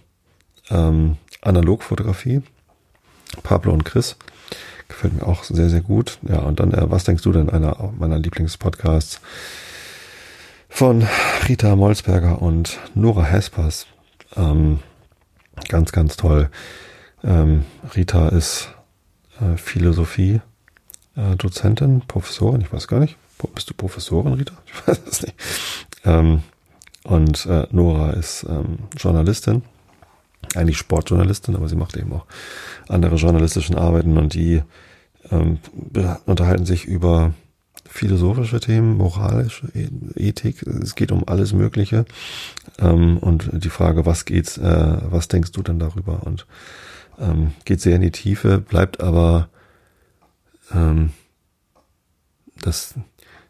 ähm, Analogfotografie. Pablo und Chris. Gefällt mir auch sehr, sehr gut. Ja, und dann, äh, was denkst du denn einer meiner Lieblingspodcasts von Rita Molzberger und Nora Hespers? Ähm, ganz, ganz toll. Ähm, Rita ist äh, Philosophie äh, Dozentin, Professorin, ich weiß gar nicht. Bist du Professorin, Rita? Ich weiß es nicht. Ähm, und äh, Nora ist ähm, Journalistin, eigentlich Sportjournalistin, aber sie macht eben auch andere journalistischen Arbeiten und die ähm, unterhalten sich über philosophische Themen, moralische e-, Ethik. Es geht um alles Mögliche ähm, und die Frage, was geht's, äh, was denkst du denn darüber? Und ähm, geht sehr in die Tiefe, bleibt aber ähm, das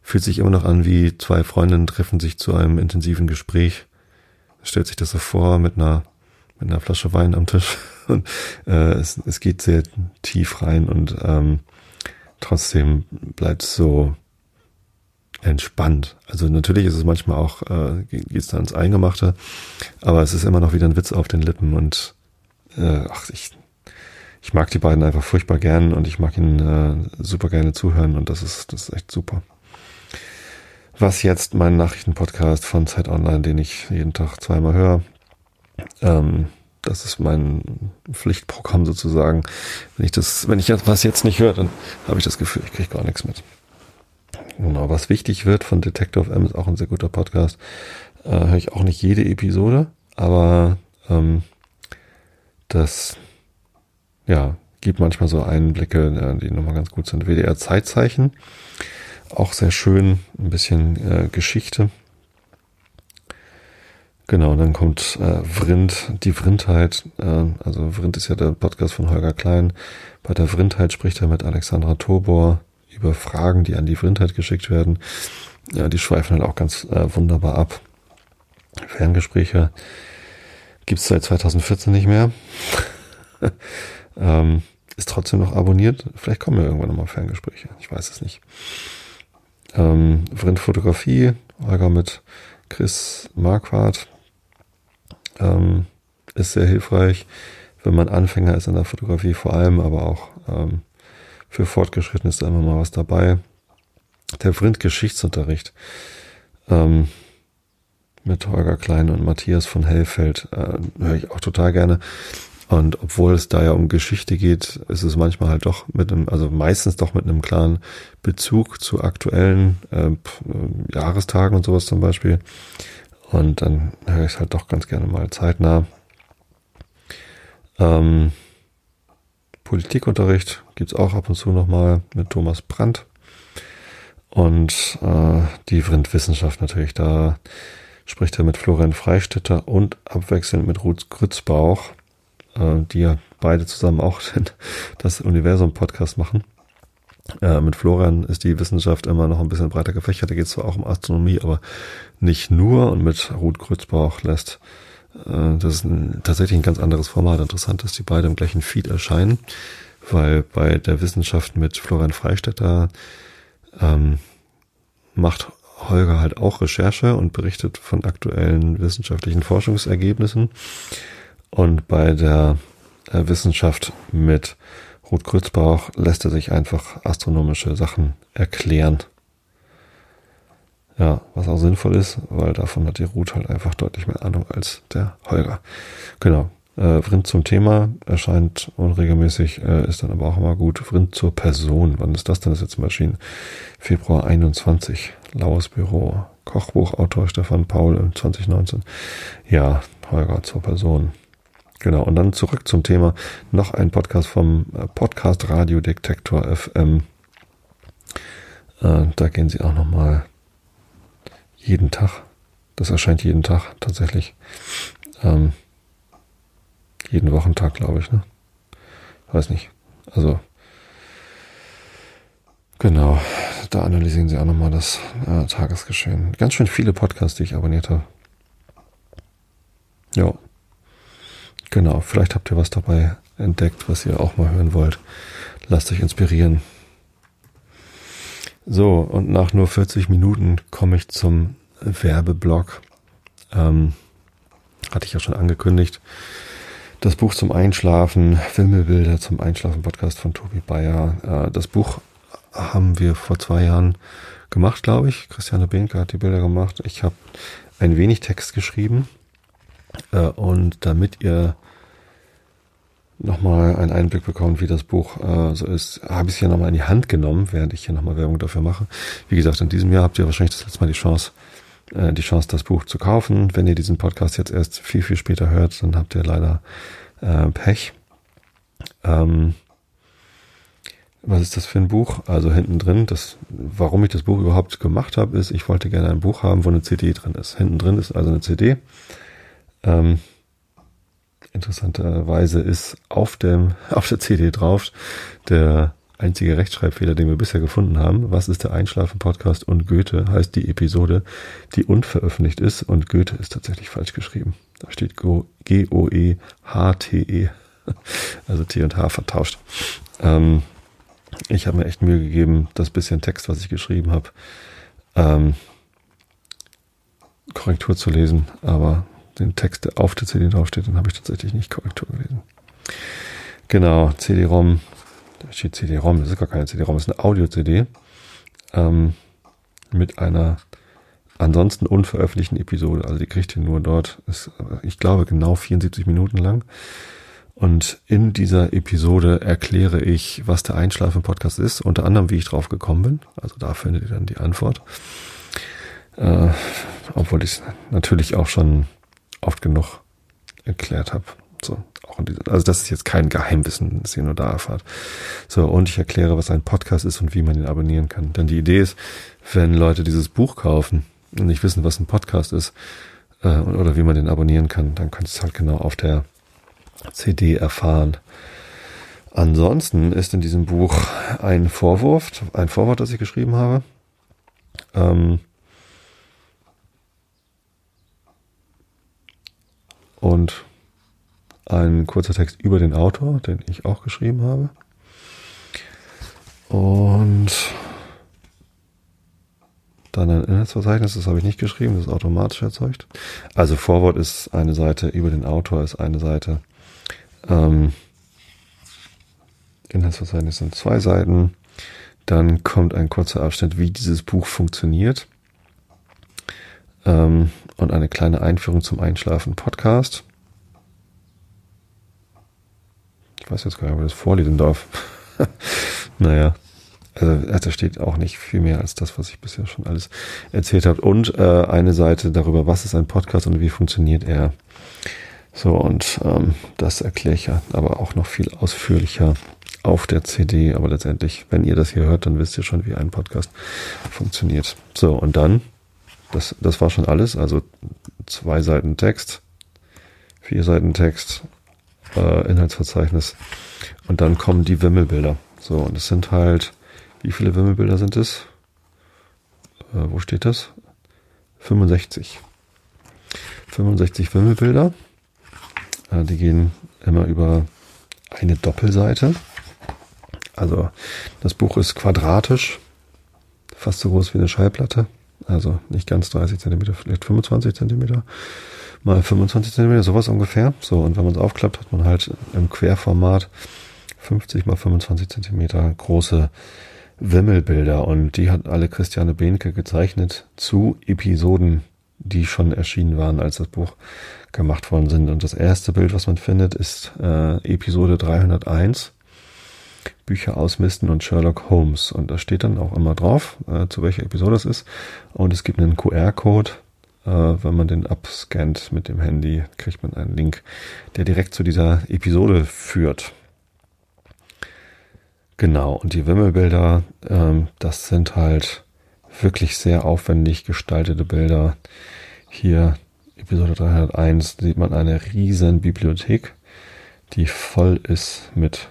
fühlt sich immer noch an wie zwei Freundinnen treffen sich zu einem intensiven Gespräch. Stellt sich das so vor mit einer mit einer Flasche Wein am Tisch und äh, es, es geht sehr tief rein und ähm, trotzdem bleibt es so entspannt. Also natürlich ist es manchmal auch, äh, geht es da ins Eingemachte, aber es ist immer noch wieder ein Witz auf den Lippen und äh, ach, ich, ich mag die beiden einfach furchtbar gern und ich mag ihnen äh, super gerne zuhören und das ist, das ist echt super. Was jetzt mein Nachrichtenpodcast von Zeit Online, den ich jeden Tag zweimal höre, ähm, das ist mein Pflichtprogramm sozusagen. Wenn ich das, wenn ich was jetzt nicht höre, dann habe ich das Gefühl, ich kriege gar nichts mit. Genau, was wichtig wird von Detective FM ist auch ein sehr guter Podcast. Äh, höre ich auch nicht jede Episode, aber ähm, das ja gibt manchmal so Einblicke, äh, die nochmal ganz gut sind. WDR Zeitzeichen, auch sehr schön, ein bisschen äh, Geschichte. Genau, dann kommt äh, Vrind, die Vrindheit. Äh, also Vrind ist ja der Podcast von Holger Klein. Bei der Vrindheit spricht er mit Alexandra Tobor über Fragen, die an die Vrindheit geschickt werden. Ja, die schweifen halt auch ganz äh, wunderbar ab. Ferngespräche gibt's seit 2014 nicht mehr. ähm, ist trotzdem noch abonniert. Vielleicht kommen ja irgendwann nochmal Ferngespräche. Ich weiß es nicht. Ähm, Vrind Fotografie, Holger mit Chris Marquardt. Ähm, ist sehr hilfreich, wenn man Anfänger ist in der Fotografie vor allem, aber auch ähm, für Fortgeschrittene ist da immer mal was dabei. Der Vrind Geschichtsunterricht ähm, mit Holger Klein und Matthias von Hellfeld äh, höre ich auch total gerne. Und obwohl es da ja um Geschichte geht, ist es manchmal halt doch mit einem, also meistens doch mit einem klaren Bezug zu aktuellen äh, Jahrestagen und sowas zum Beispiel. Und dann höre ich es halt doch ganz gerne mal zeitnah. Ähm, Politikunterricht gibt's auch ab und zu nochmal mit Thomas Brandt. Und äh, die Vrindwissenschaft natürlich, da spricht er mit Florian Freistetter und abwechselnd mit Ruth Grützbauch, äh, die ja beide zusammen auch das Universum-Podcast machen. Äh, mit Florian ist die Wissenschaft immer noch ein bisschen breiter gefächert. Da geht es zwar auch um Astronomie, aber nicht nur. Und mit Ruth Grützbauch lässt äh, das ist ein, tatsächlich ein ganz anderes Format. Interessant, dass die beide im gleichen Feed erscheinen, weil bei der Wissenschaft mit Florian Freistetter ähm, macht Holger halt auch Recherche und berichtet von aktuellen wissenschaftlichen Forschungsergebnissen. Und bei der äh, Wissenschaft mit Ruth Grützbauch lässt er sich einfach astronomische Sachen erklären. Ja, was auch sinnvoll ist, weil davon hat die Ruth halt einfach deutlich mehr Ahnung als der Holger. Genau. Äh, Vrind zum Thema erscheint unregelmäßig, äh, ist dann aber auch immer gut. Vrind zur Person. Wann ist das denn? Das ist jetzt erschienen. Februar 21. Laues Büro. Kochbuchautor Stefan Paul im 2019. Ja, Holger zur Person. Genau. Und dann zurück zum Thema. Noch ein Podcast vom äh, Podcast Radio Detektor FM. Äh, da gehen sie auch nochmal jeden Tag. Das erscheint jeden Tag tatsächlich. Ähm, jeden Wochentag, glaube ich, ne? Weiß nicht. Also, genau. Da analysieren sie auch nochmal das äh, Tagesgeschehen. Ganz schön viele Podcasts, die ich abonniert habe. Ja. Genau. Vielleicht habt ihr was dabei entdeckt, was ihr auch mal hören wollt. lasst euch inspirieren. So, und nach nur 40 Minuten komme ich zum Werbeblock. Ähm, hatte ich ja schon angekündigt. Das Buch zum Einschlafen, Wimmelbilder zum Einschlafen, Podcast von Tobi Bayer. Äh, das Buch haben wir vor zwei Jahren gemacht, glaube ich. Christiane Behnke hat die Bilder gemacht. Ich habe ein wenig Text geschrieben. Äh, und damit ihr nochmal einen Einblick bekommt, wie das Buch äh, so ist, habe ich es hier nochmal in die Hand genommen, während ich hier nochmal Werbung dafür mache. Wie gesagt, in diesem Jahr habt ihr wahrscheinlich das letzte Mal die Chance, äh, die Chance, das Buch zu kaufen. Wenn ihr diesen Podcast jetzt erst viel, viel später hört, dann habt ihr leider äh, Pech. Ähm, was ist das für ein Buch? Also hinten drin, das, warum ich das Buch überhaupt gemacht habe, ist, ich wollte gerne ein Buch haben, wo eine CD drin ist. Hinten drin ist also eine CD. Ähm, interessanterweise ist auf dem, auf der CD drauf der einzige Rechtschreibfehler, den wir bisher gefunden haben. Was ist der Einschlafen-Podcast und Goethe heißt die Episode, die unveröffentlicht ist und Goethe ist tatsächlich falsch geschrieben. Da steht G-O-E-H-T-E. -E. Also T und H vertauscht. Ähm, ich habe mir echt Mühe gegeben, das bisschen Text, was ich geschrieben habe, ähm, Korrektur zu lesen, aber den Text, der auf der CD draufsteht, den habe ich tatsächlich nicht Korrektur gelesen. Genau, CD-ROM, da steht CD-ROM, das ist gar keine CD-ROM, das ist eine Audio-CD ähm, mit einer ansonsten unveröffentlichten Episode. Also die kriegt ihr nur dort, ist, ich glaube, genau 74 Minuten lang. Und in dieser Episode erkläre ich, was der Einschlafen-Podcast ist, unter anderem, wie ich drauf gekommen bin. Also da findet ihr dann die Antwort. Äh, obwohl ich natürlich auch schon oft genug erklärt habe. So, auch in dieser, also das ist jetzt kein Geheimwissen, das ihr nur da erfahrt. So, und ich erkläre, was ein Podcast ist und wie man ihn abonnieren kann. Denn die Idee ist, wenn Leute dieses Buch kaufen und nicht wissen, was ein Podcast ist, äh, oder wie man den abonnieren kann, dann könnt ihr es halt genau auf der CD erfahren. Ansonsten ist in diesem Buch ein Vorwurf, ein Vorwort, das ich geschrieben habe. Ähm, und ein kurzer Text über den Autor, den ich auch geschrieben habe. Und dann ein Inhaltsverzeichnis, das habe ich nicht geschrieben, das ist automatisch erzeugt. Also Vorwort ist eine Seite, über den Autor ist eine Seite, ähm, Inhaltsverzeichnis sind zwei Seiten. Dann kommt ein kurzer Abschnitt, wie dieses Buch funktioniert. Ähm, und eine kleine Einführung zum Einschlafen Podcast. Ich weiß jetzt gar nicht, ob ich das vorlesen darf. naja. Also, da steht auch nicht viel mehr als das, was ich bisher schon alles erzählt habe. Und äh, eine Seite darüber, was ist ein Podcast und wie funktioniert er. So, und ähm, das erkläre ich ja aber auch noch viel ausführlicher auf der CD. Aber letztendlich, wenn ihr das hier hört, dann wisst ihr schon, wie ein Podcast funktioniert. So, und dann, das, das war schon alles. Also zwei Seiten Text, vier Seiten Text, äh, Inhaltsverzeichnis. Und dann kommen die Wimmelbilder. So, und es sind halt, wie viele Wimmelbilder sind es? Äh, wo steht das? 65. 65 Wimmelbilder. Äh, die gehen immer über eine Doppelseite. Also das Buch ist quadratisch, fast so groß wie eine Schallplatte. Also nicht ganz 30 Zentimeter, vielleicht 25 Zentimeter mal 25 Zentimeter, sowas ungefähr. So, und wenn man es aufklappt, hat man halt im Querformat 50 mal 25 Zentimeter große Wimmelbilder. Und die hat alle Christiane Behnke gezeichnet zu Episoden die schon erschienen waren, als das Buch gemacht worden sind. Und das erste Bild, was man findet, ist äh, Episode 301, Bücher ausmisten und Sherlock Holmes. Und da steht dann auch immer drauf, äh, zu welcher Episode es ist. Und es gibt einen QR-Code. Äh, wenn man den abscannt mit dem Handy, kriegt man einen Link, der direkt zu dieser Episode führt. Genau, und die Wimmelbilder, ähm, das sind halt wirklich sehr aufwendig gestaltete Bilder. Hier Episode 301 sieht man eine riesen Bibliothek, die voll ist mit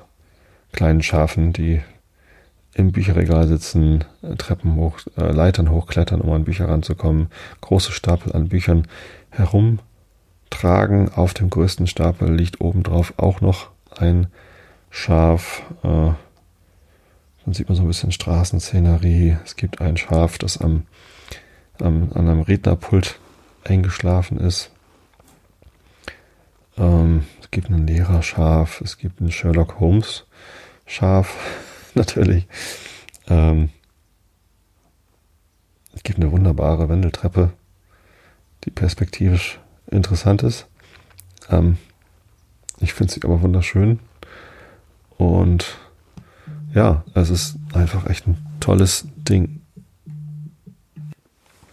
kleinen Schafen, die im Bücherregal sitzen, Treppen hoch, äh, Leitern hochklettern, um an Bücher ranzukommen, große Stapel an Büchern herumtragen. Auf dem größten Stapel liegt obendrauf auch noch ein Schaf. Äh, Dann sieht man so ein bisschen Straßenszenerie. Es gibt ein Schaf, das am, am an einem Rednerpult eingeschlafen ist. Ähm, es gibt ein Lehrerschaf, es gibt ein Sherlock Holmes Schaf, natürlich. Ähm, es gibt eine wunderbare Wendeltreppe, die perspektivisch interessant ist. Ähm, ich finde sie aber wunderschön. Und ja, es ist einfach echt ein tolles Ding.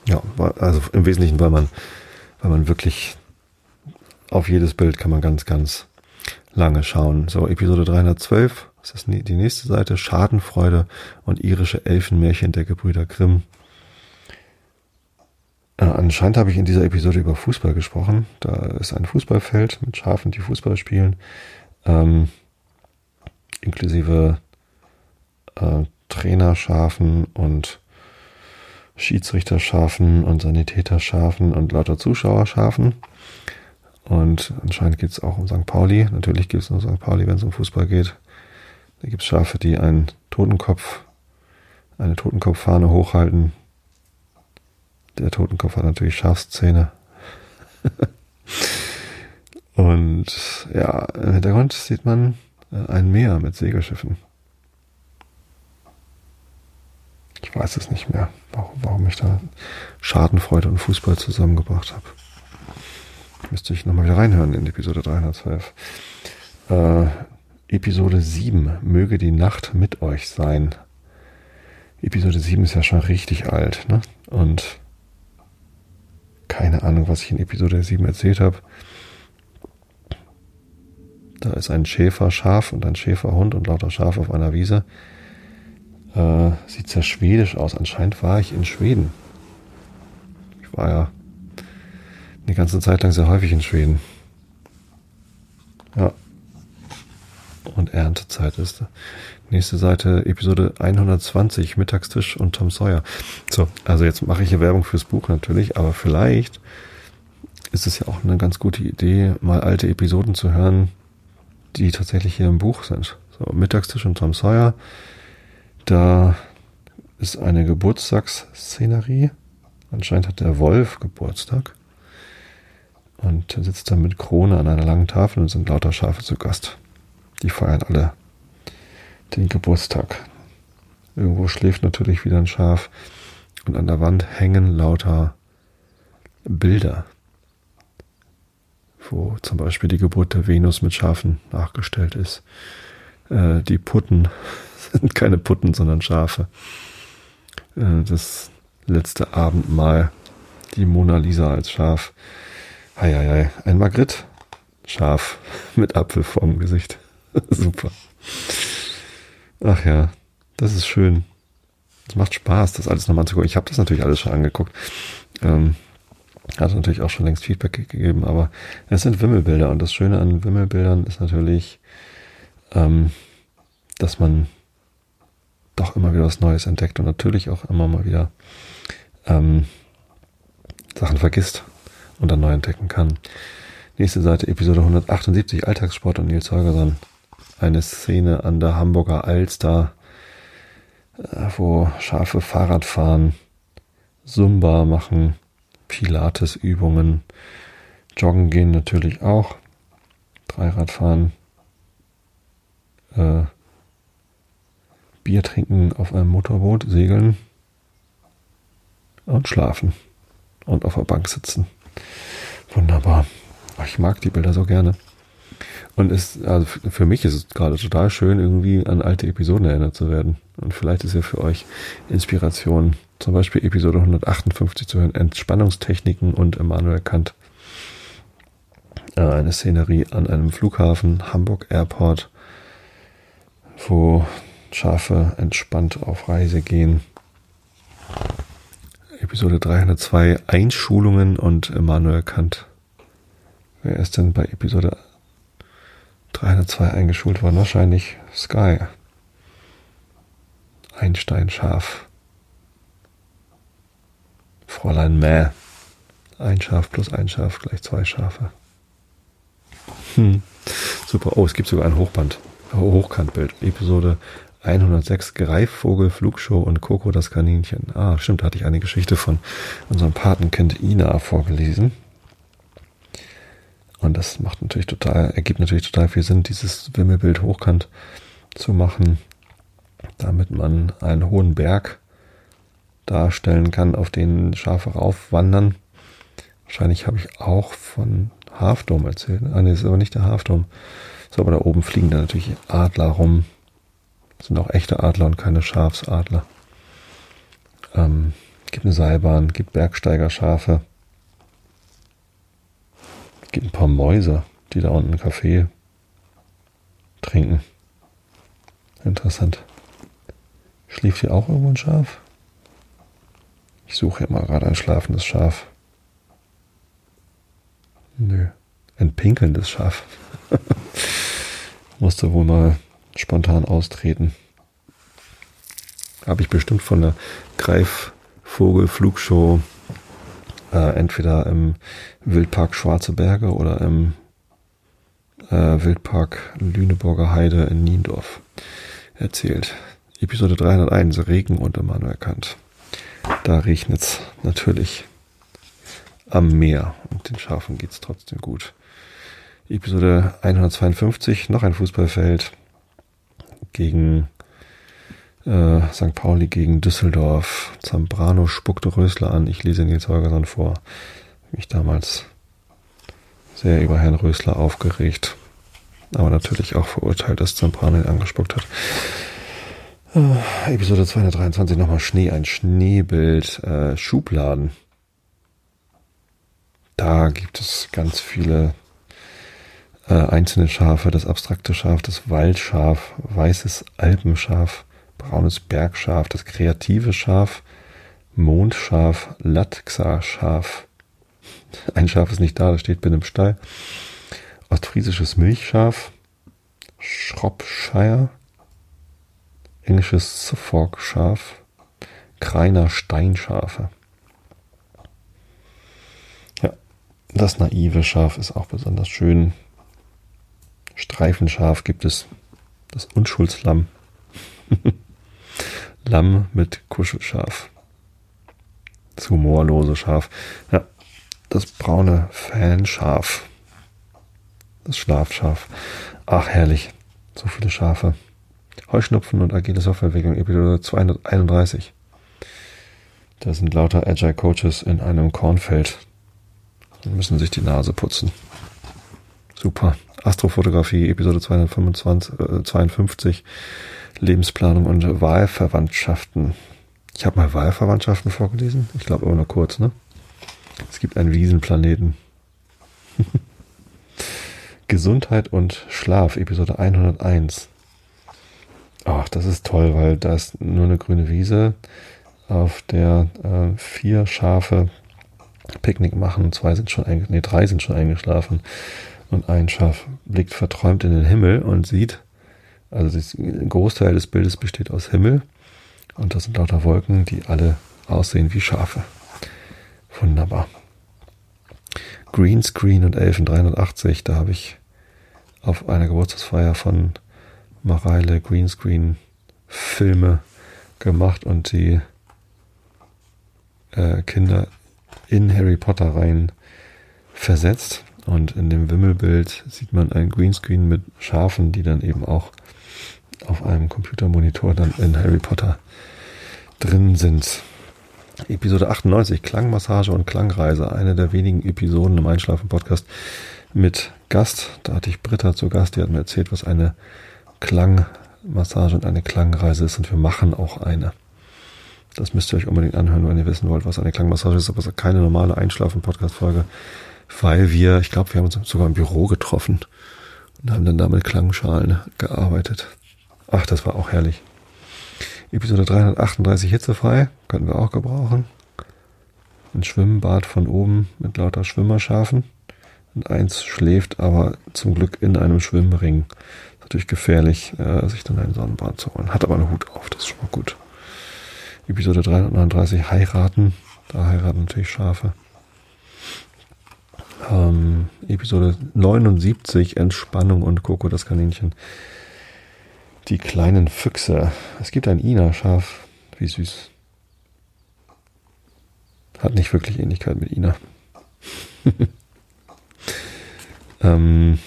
Ja, also im Wesentlichen, weil man, weil man wirklich auf jedes Bild kann man ganz, ganz lange schauen. So, Episode 312, das ist die nächste Seite, Schadenfreude und irische Elfenmärchen der Gebrüder Grimm. Äh, anscheinend habe ich in dieser Episode über Fußball gesprochen. Da ist ein Fußballfeld mit Schafen, die Fußball spielen, ähm, inklusive äh, Trainerschafen und Schiedsrichterschafen und Sanitäterschafen und lauter Zuschauerschafen. Und anscheinend geht es auch um St. Pauli. Natürlich gibt es nur St. Pauli, wenn es um Fußball geht. Da gibt es Schafe, die einen Totenkopf, eine Totenkopffahne hochhalten. Der Totenkopf hat natürlich Schafszähne. Und ja, im Hintergrund sieht man äh, ein Meer mit Segelschiffen. Ich weiß es nicht mehr, warum, warum ich da Schadenfreude und Fußball zusammengebracht habe. Müsste ich nochmal wieder reinhören in Episode 312. Äh, Episode 7, möge die Nacht mit euch sein. Episode 7 ist ja schon richtig alt, ne? Und keine Ahnung, was ich in Episode 7 erzählt habe. Da ist ein Schäferschaf und ein Schäferhund und lauter Schaf auf einer Wiese. Äh, sieht sehr schwedisch aus. Anscheinend war ich in Schweden. Ich war ja die ganze Zeit lang sehr häufig in Schweden. Ja. Und Erntezeit ist. Nächste Seite, Episode 120, Mittagstisch und Tom Sawyer. So, also jetzt mache ich hier Werbung fürs Buch natürlich, aber vielleicht ist es ja auch eine ganz gute Idee, mal alte Episoden zu hören, die tatsächlich hier im Buch sind. So, Mittagstisch und Tom Sawyer. Da ist eine Geburtstagsszenerie. Anscheinend hat der Wolf Geburtstag und sitzt dann mit Krone an einer langen Tafel und sind lauter Schafe zu Gast. Die feiern alle den Geburtstag. Irgendwo schläft natürlich wieder ein Schaf und an der Wand hängen lauter Bilder, wo zum Beispiel die Geburt der Venus mit Schafen nachgestellt ist. Äh, die Putten sind keine Putten, sondern Schafe. Äh, das letzte Abendmahl, die Mona Lisa als Schaf. Eieiei, ein Magritte. Scharf. Mit Apfel vorm Gesicht. Super. Ach ja, das ist schön. Es macht Spaß, das alles nochmal anzugucken. Ich habe das natürlich alles schon angeguckt. Ähm, hat natürlich auch schon längst Feedback gegeben, aber es sind Wimmelbilder und das Schöne an Wimmelbildern ist natürlich, ähm, dass man doch immer wieder was Neues entdeckt und natürlich auch immer mal wieder ähm, Sachen vergisst und dann neu entdecken kann. Nächste Seite, Episode 178, Alltagssport und Nils Holgersson. Eine Szene an der Hamburger Alster, äh, wo Schafe Fahrrad fahren, Zumba machen, Pilates-Übungen, Joggen gehen natürlich auch, Dreiradfahren, äh, Bier trinken auf einem Motorboot, segeln und schlafen und auf der Bank sitzen. Wunderbar. Ich mag die Bilder so gerne. Und es, also für mich ist es gerade total schön, irgendwie an alte Episoden erinnert zu werden. Und vielleicht ist ja für euch Inspiration, zum Beispiel Episode 158 zu hören, Entspannungstechniken und Immanuel Kant. Äh, eine Szenerie an einem Flughafen, Hamburg Airport, wo Schafe entspannt auf Reise gehen. Episode 302 Einschulungen und Immanuel Kant. Wer ist denn bei Episode 302 eingeschult worden? Wahrscheinlich Sky. Einstein Schaf. Fräulein Mäh. Ein Schaf plus ein Schaf gleich zwei Schafe. Hm. Super. Oh, es gibt sogar ein Hochband. Hochkantbild. Episode 106 Greifvogel, Flugshow und Coco das Kaninchen. Ah, stimmt, da hatte ich eine Geschichte von unserem Patenkind Ina vorgelesen. Und das macht natürlich total, ergibt natürlich total viel Sinn, dieses Wimmelbild hochkant zu machen, damit man einen hohen Berg darstellen kann, auf den Schafe raufwandern. Wahrscheinlich habe ich auch von Halfdome erzählt. Ah, nee, das ist aber nicht der Halfdome. So, aber da oben fliegen dann natürlich Adler rum. Das sind auch echte Adler und keine Schafsadler. Ähm, gibt eine Seilbahn, gibt Bergsteigerschafe. Gibt ein paar Mäuse, die da unten Kaffee trinken. Interessant. Schläft hier auch irgendwo ein Schaf? Ich suche mal gerade ein schlafendes Schaf. Nö. Ein pinkelndes Schaf. Musste wohl mal spontan austreten. Habe ich bestimmt von der Greifvogel-Flugshow äh, entweder im Wildpark Schwarze Berge oder im äh, Wildpark Lüneburger Heide in Niendorf erzählt. Episode 301, Regen und Emanuel Kant. Da regnet's natürlich am Meer und den Schafen geht's trotzdem gut. Episode 152, noch ein Fußballfeld gegen äh, St. Pauli gegen Düsseldorf. Zambrano spuckte Rösler an. Ich lese Nils Holgersson vor. Mich damals sehr über Herrn Rösler aufgeregt. Aber natürlich auch verurteilt, dass Zambrano ihn angespuckt hat. Äh, Episode 223 nochmal Schnee, ein Schneebild, äh, Schubladen. Da gibt es ganz viele äh, einzelne Schafe, das abstrakte Schaf, das Waldschaf, weißes Alpenschaf, braunes Bergschaf, das kreative Schaf, Mondschaf, Latxa-Schaf. Ein Schaf ist nicht da, das steht bin im Stall. Ostfriesisches Milchschaf, Shropshire, englisches Suffolk-Schaf, Kreiner Steinschafe. Ja, das naive Schaf ist auch besonders schön. Streifenschaf gibt es. Das Unschuldslamm. Lamm mit Kuschelschaf. Das humorlose Schaf. Ja, das braune Fanschaf. Das Schlafschaf. Ach, herrlich. So viele Schafe. Heuschnupfen und agile Softwareentwicklung, Episode 231. Da sind lauter Agile Coaches in einem Kornfeld und müssen sich die Nase putzen. Super. Astrofotografie, Episode 225, äh, 52. Lebensplanung und Wahlverwandtschaften. Ich habe mal Wahlverwandtschaften vorgelesen. Ich glaube aber nur kurz, ne? Es gibt einen Wiesenplaneten. Gesundheit und Schlaf, Episode 101. Ach, das ist toll, weil da ist nur eine grüne Wiese, auf der äh, vier Schafe Picknick machen. Zwei sind schon, nee, drei sind schon eingeschlafen. Und ein Schaf blickt verträumt in den Himmel und sieht, also ein Großteil des Bildes besteht aus Himmel. Und das sind lauter Wolken, die alle aussehen wie Schafe. Wunderbar. Greenscreen und Elfen 380, da habe ich auf einer Geburtstagsfeier von Mareile Greenscreen Filme gemacht und die äh, Kinder in Harry Potter rein versetzt. Und in dem Wimmelbild sieht man ein Greenscreen mit Schafen, die dann eben auch auf einem Computermonitor dann in Harry Potter drin sind. Episode 98, Klangmassage und Klangreise, eine der wenigen Episoden im Einschlafen-Podcast mit Gast. Da hatte ich Britta zu Gast, die hat mir erzählt, was eine Klangmassage und eine Klangreise ist und wir machen auch eine. Das müsst ihr euch unbedingt anhören, wenn ihr wissen wollt, was eine Klangmassage ist, aber es ist keine normale Einschlafen-Podcast-Folge, weil wir, ich glaube, wir haben uns sogar im Büro getroffen und haben dann da mit Klangschalen gearbeitet. Ach, das war auch herrlich. Episode 338 hitzefrei, könnten wir auch gebrauchen. Ein Schwimmbad von oben mit lauter Schwimmerschafen. Und eins schläft aber zum Glück in einem Schwimmring natürlich gefährlich, äh, sich dann einen Sonnenbrand zu holen. Hat aber einen Hut auf, das ist schon mal gut. Episode 339 heiraten. Da heiraten natürlich Schafe. Ähm, Episode 79 Entspannung und Coco das Kaninchen. Die kleinen Füchse. Es gibt ein Ina-Schaf. Wie süß. Hat nicht wirklich Ähnlichkeit mit Ina. ähm,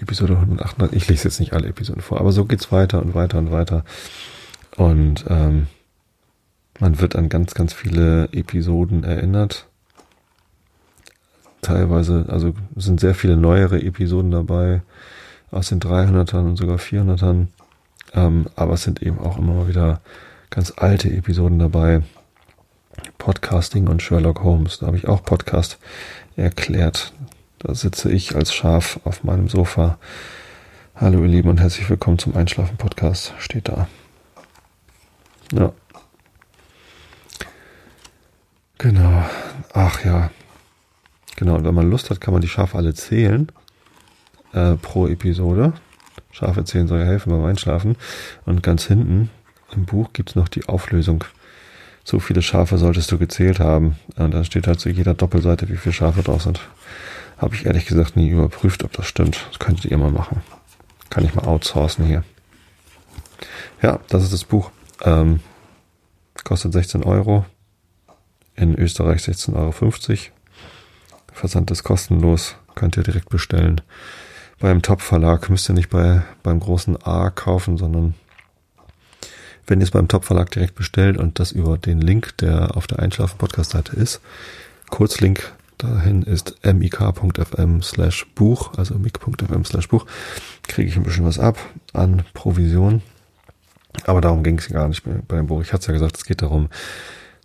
Episode 138. Ich lese jetzt nicht alle Episoden vor, aber so geht's weiter und weiter und weiter. Und ähm, man wird an ganz, ganz viele Episoden erinnert. Teilweise, also sind sehr viele neuere Episoden dabei aus den 300ern und sogar 400ern. Ähm, aber es sind eben auch immer wieder ganz alte Episoden dabei. Podcasting und Sherlock Holmes. Da habe ich auch Podcast erklärt. Da sitze ich als Schaf auf meinem Sofa. Hallo ihr Lieben und herzlich willkommen zum Einschlafen Podcast. Steht da. Ja. Genau. Ach ja. Genau. Und wenn man Lust hat, kann man die Schafe alle zählen. Äh, pro Episode. Schafe zählen soll ja helfen beim Einschlafen. Und ganz hinten im Buch gibt es noch die Auflösung. So viele Schafe solltest du gezählt haben. Und da steht halt zu jeder Doppelseite, wie viele Schafe drauf sind. Habe ich ehrlich gesagt nie überprüft, ob das stimmt. Das könntet ihr mal machen. Kann ich mal outsourcen hier. Ja, das ist das Buch. Ähm, kostet 16 Euro. In Österreich 16,50 Euro. Versand ist kostenlos. Könnt ihr direkt bestellen. Beim Top-Verlag müsst ihr nicht bei, beim großen A kaufen, sondern wenn ihr es beim Top-Verlag direkt bestellt und das über den Link, der auf der Einschlafen-Podcast-Seite ist, Kurzlink dahin ist mik.fm slash Buch, also mik.fm slash Buch, kriege ich ein bisschen was ab an Provision. Aber darum ging es gar nicht bei dem Buch. Ich hatte es ja gesagt, es geht darum,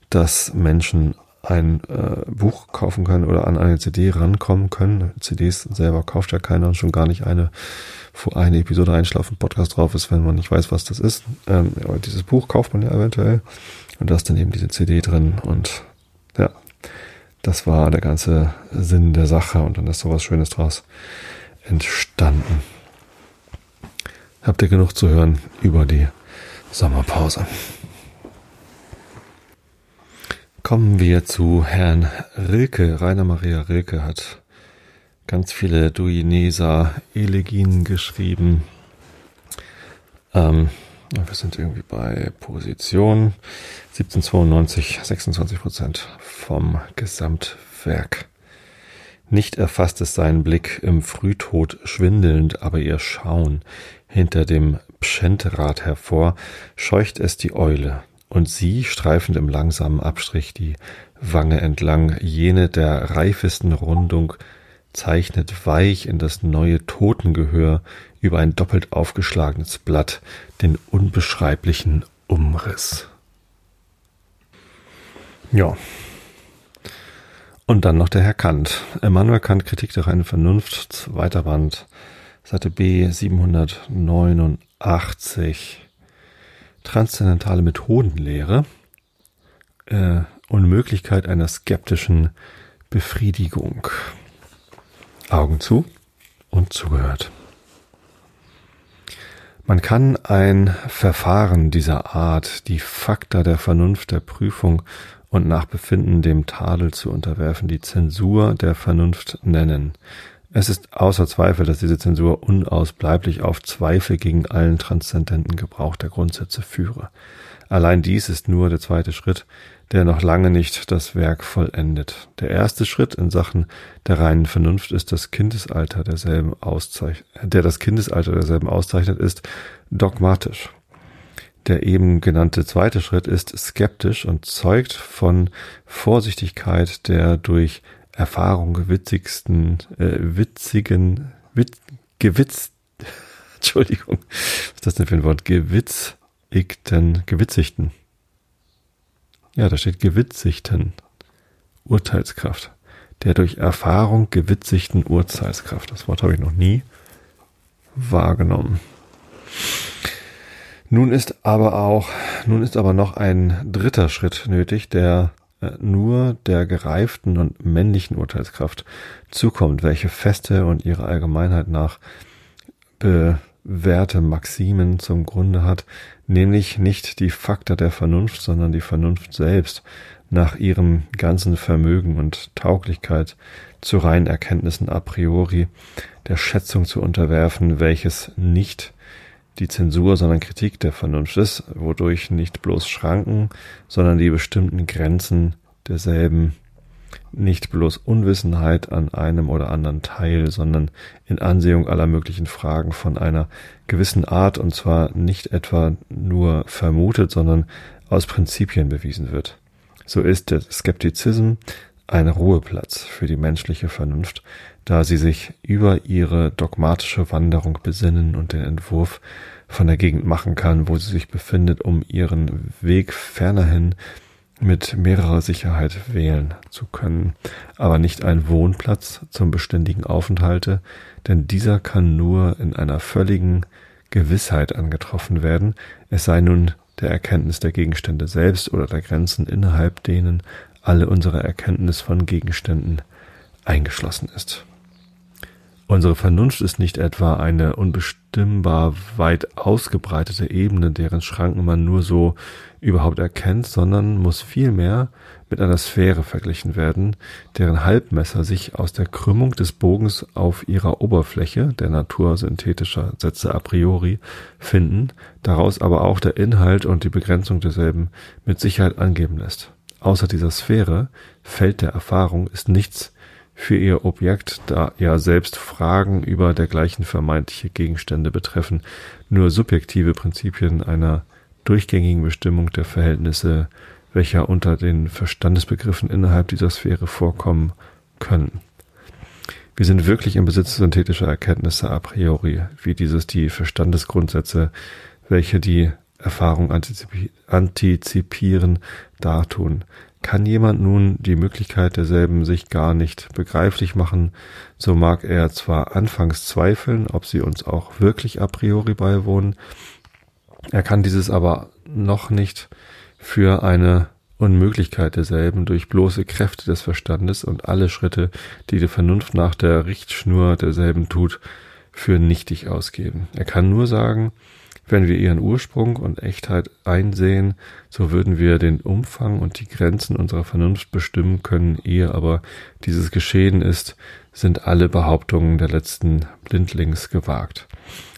dass Menschen ein äh, Buch kaufen können oder an eine CD rankommen können. CDs selber kauft ja keiner und schon gar nicht eine, wo eine Episode Einschlafen Podcast drauf ist, wenn man nicht weiß, was das ist. Ähm, aber dieses Buch kauft man ja eventuell und da ist dann eben diese CD drin und ja, das war der ganze Sinn der Sache und dann ist sowas Schönes draus entstanden. Habt ihr genug zu hören über die Sommerpause? Kommen wir zu Herrn Rilke. Rainer Maria Rilke hat ganz viele Duineser-Elegien geschrieben. Ähm, wir sind irgendwie bei Position 1792, 26 Prozent vom Gesamtwerk. Nicht erfasst es seinen Blick im Frühtod schwindelnd, aber ihr Schauen hinter dem Pschentrad hervor, scheucht es die Eule, und sie, streifend im langsamen Abstrich die Wange entlang, jene der reifesten Rundung, zeichnet weich in das neue Totengehör über ein doppelt aufgeschlagenes Blatt den unbeschreiblichen Umriss. Ja. Und dann noch der Herr Kant. Immanuel Kant, Kritik der reinen Vernunft, zweiter Band, Seite B 789. Transzendentale Methodenlehre. Äh, Unmöglichkeit einer skeptischen Befriedigung. Augen zu und zugehört. Man kann ein Verfahren dieser Art, die Fakta der Vernunft der Prüfung und nach Befinden dem Tadel zu unterwerfen, die Zensur der Vernunft nennen. Es ist außer Zweifel, dass diese Zensur unausbleiblich auf Zweifel gegen allen transzendenten Gebrauch der Grundsätze führe. Allein dies ist nur der zweite Schritt, der noch lange nicht das Werk vollendet. Der erste Schritt in Sachen der reinen Vernunft ist das Kindesalter derselben auszeichnet, der das Kindesalter derselben auszeichnet, ist dogmatisch. Der eben genannte zweite Schritt ist skeptisch und zeugt von Vorsichtigkeit der durch Erfahrung gewitzigsten, äh, witzigen, wit, gewitz, Entschuldigung, was ist das denn für ein Wort? Gewitzigten, gewitzigten. Ja, da steht gewitzigten Urteilskraft. Der durch Erfahrung gewitzigten Urteilskraft. Das Wort habe ich noch nie wahrgenommen. Nun ist aber auch, nun ist aber noch ein dritter Schritt nötig, der nur der gereiften und männlichen Urteilskraft zukommt, welche feste und ihrer Allgemeinheit nach be, Werte, Maximen zum Grunde hat, nämlich nicht die Fakta der Vernunft, sondern die Vernunft selbst nach ihrem ganzen Vermögen und Tauglichkeit zu reinen Erkenntnissen a priori der Schätzung zu unterwerfen, welches nicht die Zensur, sondern Kritik der Vernunft ist, wodurch nicht bloß Schranken, sondern die bestimmten Grenzen derselben nicht bloß Unwissenheit an einem oder anderen Teil, sondern in Ansehung aller möglichen Fragen von einer gewissen Art und zwar nicht etwa nur vermutet, sondern aus Prinzipien bewiesen wird. So ist der Skeptizism ein Ruheplatz für die menschliche Vernunft, da sie sich über ihre dogmatische Wanderung besinnen und den Entwurf von der Gegend machen kann, wo sie sich befindet, um ihren Weg fernerhin mit mehrerer Sicherheit wählen zu können, aber nicht ein Wohnplatz zum beständigen Aufenthalte, denn dieser kann nur in einer völligen Gewissheit angetroffen werden, es sei nun der Erkenntnis der Gegenstände selbst oder der Grenzen, innerhalb denen alle unsere Erkenntnis von Gegenständen eingeschlossen ist. Unsere Vernunft ist nicht etwa eine unbestimmbar weit ausgebreitete Ebene, deren Schranken man nur so überhaupt erkennt, sondern muss vielmehr mit einer Sphäre verglichen werden, deren Halbmesser sich aus der Krümmung des Bogens auf ihrer Oberfläche, der Natur synthetischer Sätze a priori, finden, daraus aber auch der Inhalt und die Begrenzung derselben mit Sicherheit angeben lässt. Außer dieser Sphäre, Feld der Erfahrung, ist nichts für ihr Objekt, da ja selbst Fragen über dergleichen vermeintliche Gegenstände betreffen, nur subjektive Prinzipien einer durchgängigen Bestimmung der Verhältnisse, welcher unter den Verstandesbegriffen innerhalb dieser Sphäre vorkommen können. Wir sind wirklich im Besitz synthetischer Erkenntnisse a priori, wie dieses die Verstandesgrundsätze, welche die Erfahrung antizipieren, dartun. Kann jemand nun die Möglichkeit derselben sich gar nicht begreiflich machen, so mag er zwar anfangs zweifeln, ob sie uns auch wirklich a priori beiwohnen, er kann dieses aber noch nicht für eine Unmöglichkeit derselben durch bloße Kräfte des Verstandes und alle Schritte, die die Vernunft nach der Richtschnur derselben tut, für nichtig ausgeben. Er kann nur sagen, wenn wir ihren Ursprung und Echtheit einsehen, so würden wir den Umfang und die Grenzen unserer Vernunft bestimmen können, ehe aber dieses geschehen ist, sind alle Behauptungen der letzten Blindlings gewagt.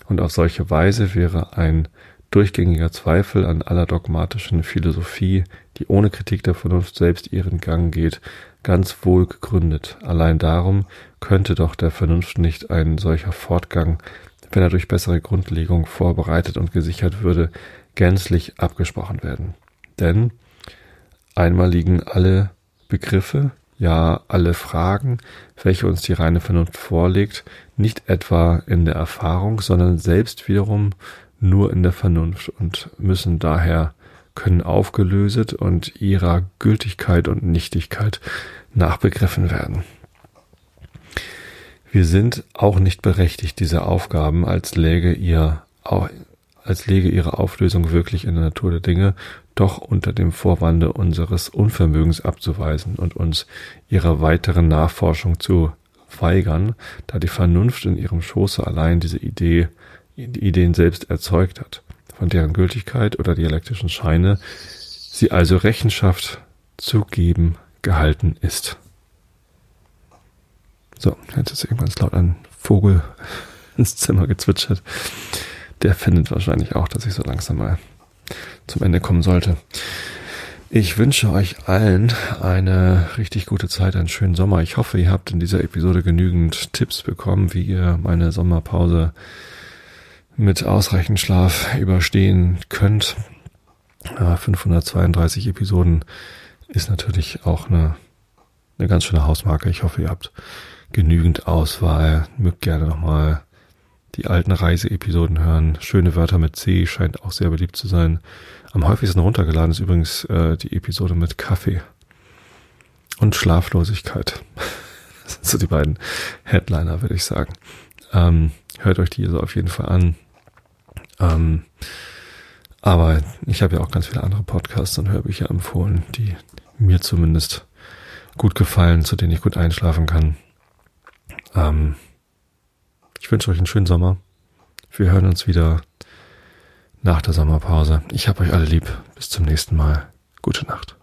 Und auf solche Weise wäre ein durchgängiger Zweifel an aller dogmatischen Philosophie, die ohne Kritik der Vernunft selbst ihren Gang geht, ganz wohl gegründet. Allein darum könnte doch der Vernunft nicht ein solcher Fortgang wenn er durch bessere Grundlegung vorbereitet und gesichert würde, gänzlich abgesprochen werden. Denn einmal liegen alle Begriffe, ja alle Fragen, welche uns die reine Vernunft vorlegt, nicht etwa in der Erfahrung, sondern selbst wiederum nur in der Vernunft und müssen daher können aufgelöset und ihrer Gültigkeit und Nichtigkeit nachbegriffen werden. Wir sind auch nicht berechtigt, diese Aufgaben als läge ihr, als läge ihre Auflösung wirklich in der Natur der Dinge, doch unter dem Vorwande unseres Unvermögens abzuweisen und uns ihrer weiteren Nachforschung zu weigern, da die Vernunft in ihrem Schoße allein diese Idee, die Ideen selbst erzeugt hat, von deren Gültigkeit oder dialektischen Scheine sie also Rechenschaft zu geben gehalten ist. So, jetzt ist irgendwann laut ein Vogel ins Zimmer gezwitschert. Der findet wahrscheinlich auch, dass ich so langsam mal zum Ende kommen sollte. Ich wünsche euch allen eine richtig gute Zeit, einen schönen Sommer. Ich hoffe, ihr habt in dieser Episode genügend Tipps bekommen, wie ihr meine Sommerpause mit ausreichend Schlaf überstehen könnt. 532 Episoden ist natürlich auch eine, eine ganz schöne Hausmarke. Ich hoffe, ihr habt genügend Auswahl. Mögt gerne nochmal die alten Reiseepisoden hören. Schöne Wörter mit C scheint auch sehr beliebt zu sein. Am häufigsten runtergeladen ist übrigens äh, die Episode mit Kaffee und Schlaflosigkeit. Das sind so die beiden Headliner, würde ich sagen. Ähm, hört euch diese auf jeden Fall an. Ähm, aber ich habe ja auch ganz viele andere Podcasts und Hörbücher empfohlen, die mir zumindest gut gefallen, zu denen ich gut einschlafen kann. Ähm, ich wünsche euch einen schönen Sommer. Wir hören uns wieder nach der Sommerpause. Ich hab euch alle lieb. Bis zum nächsten Mal. Gute Nacht.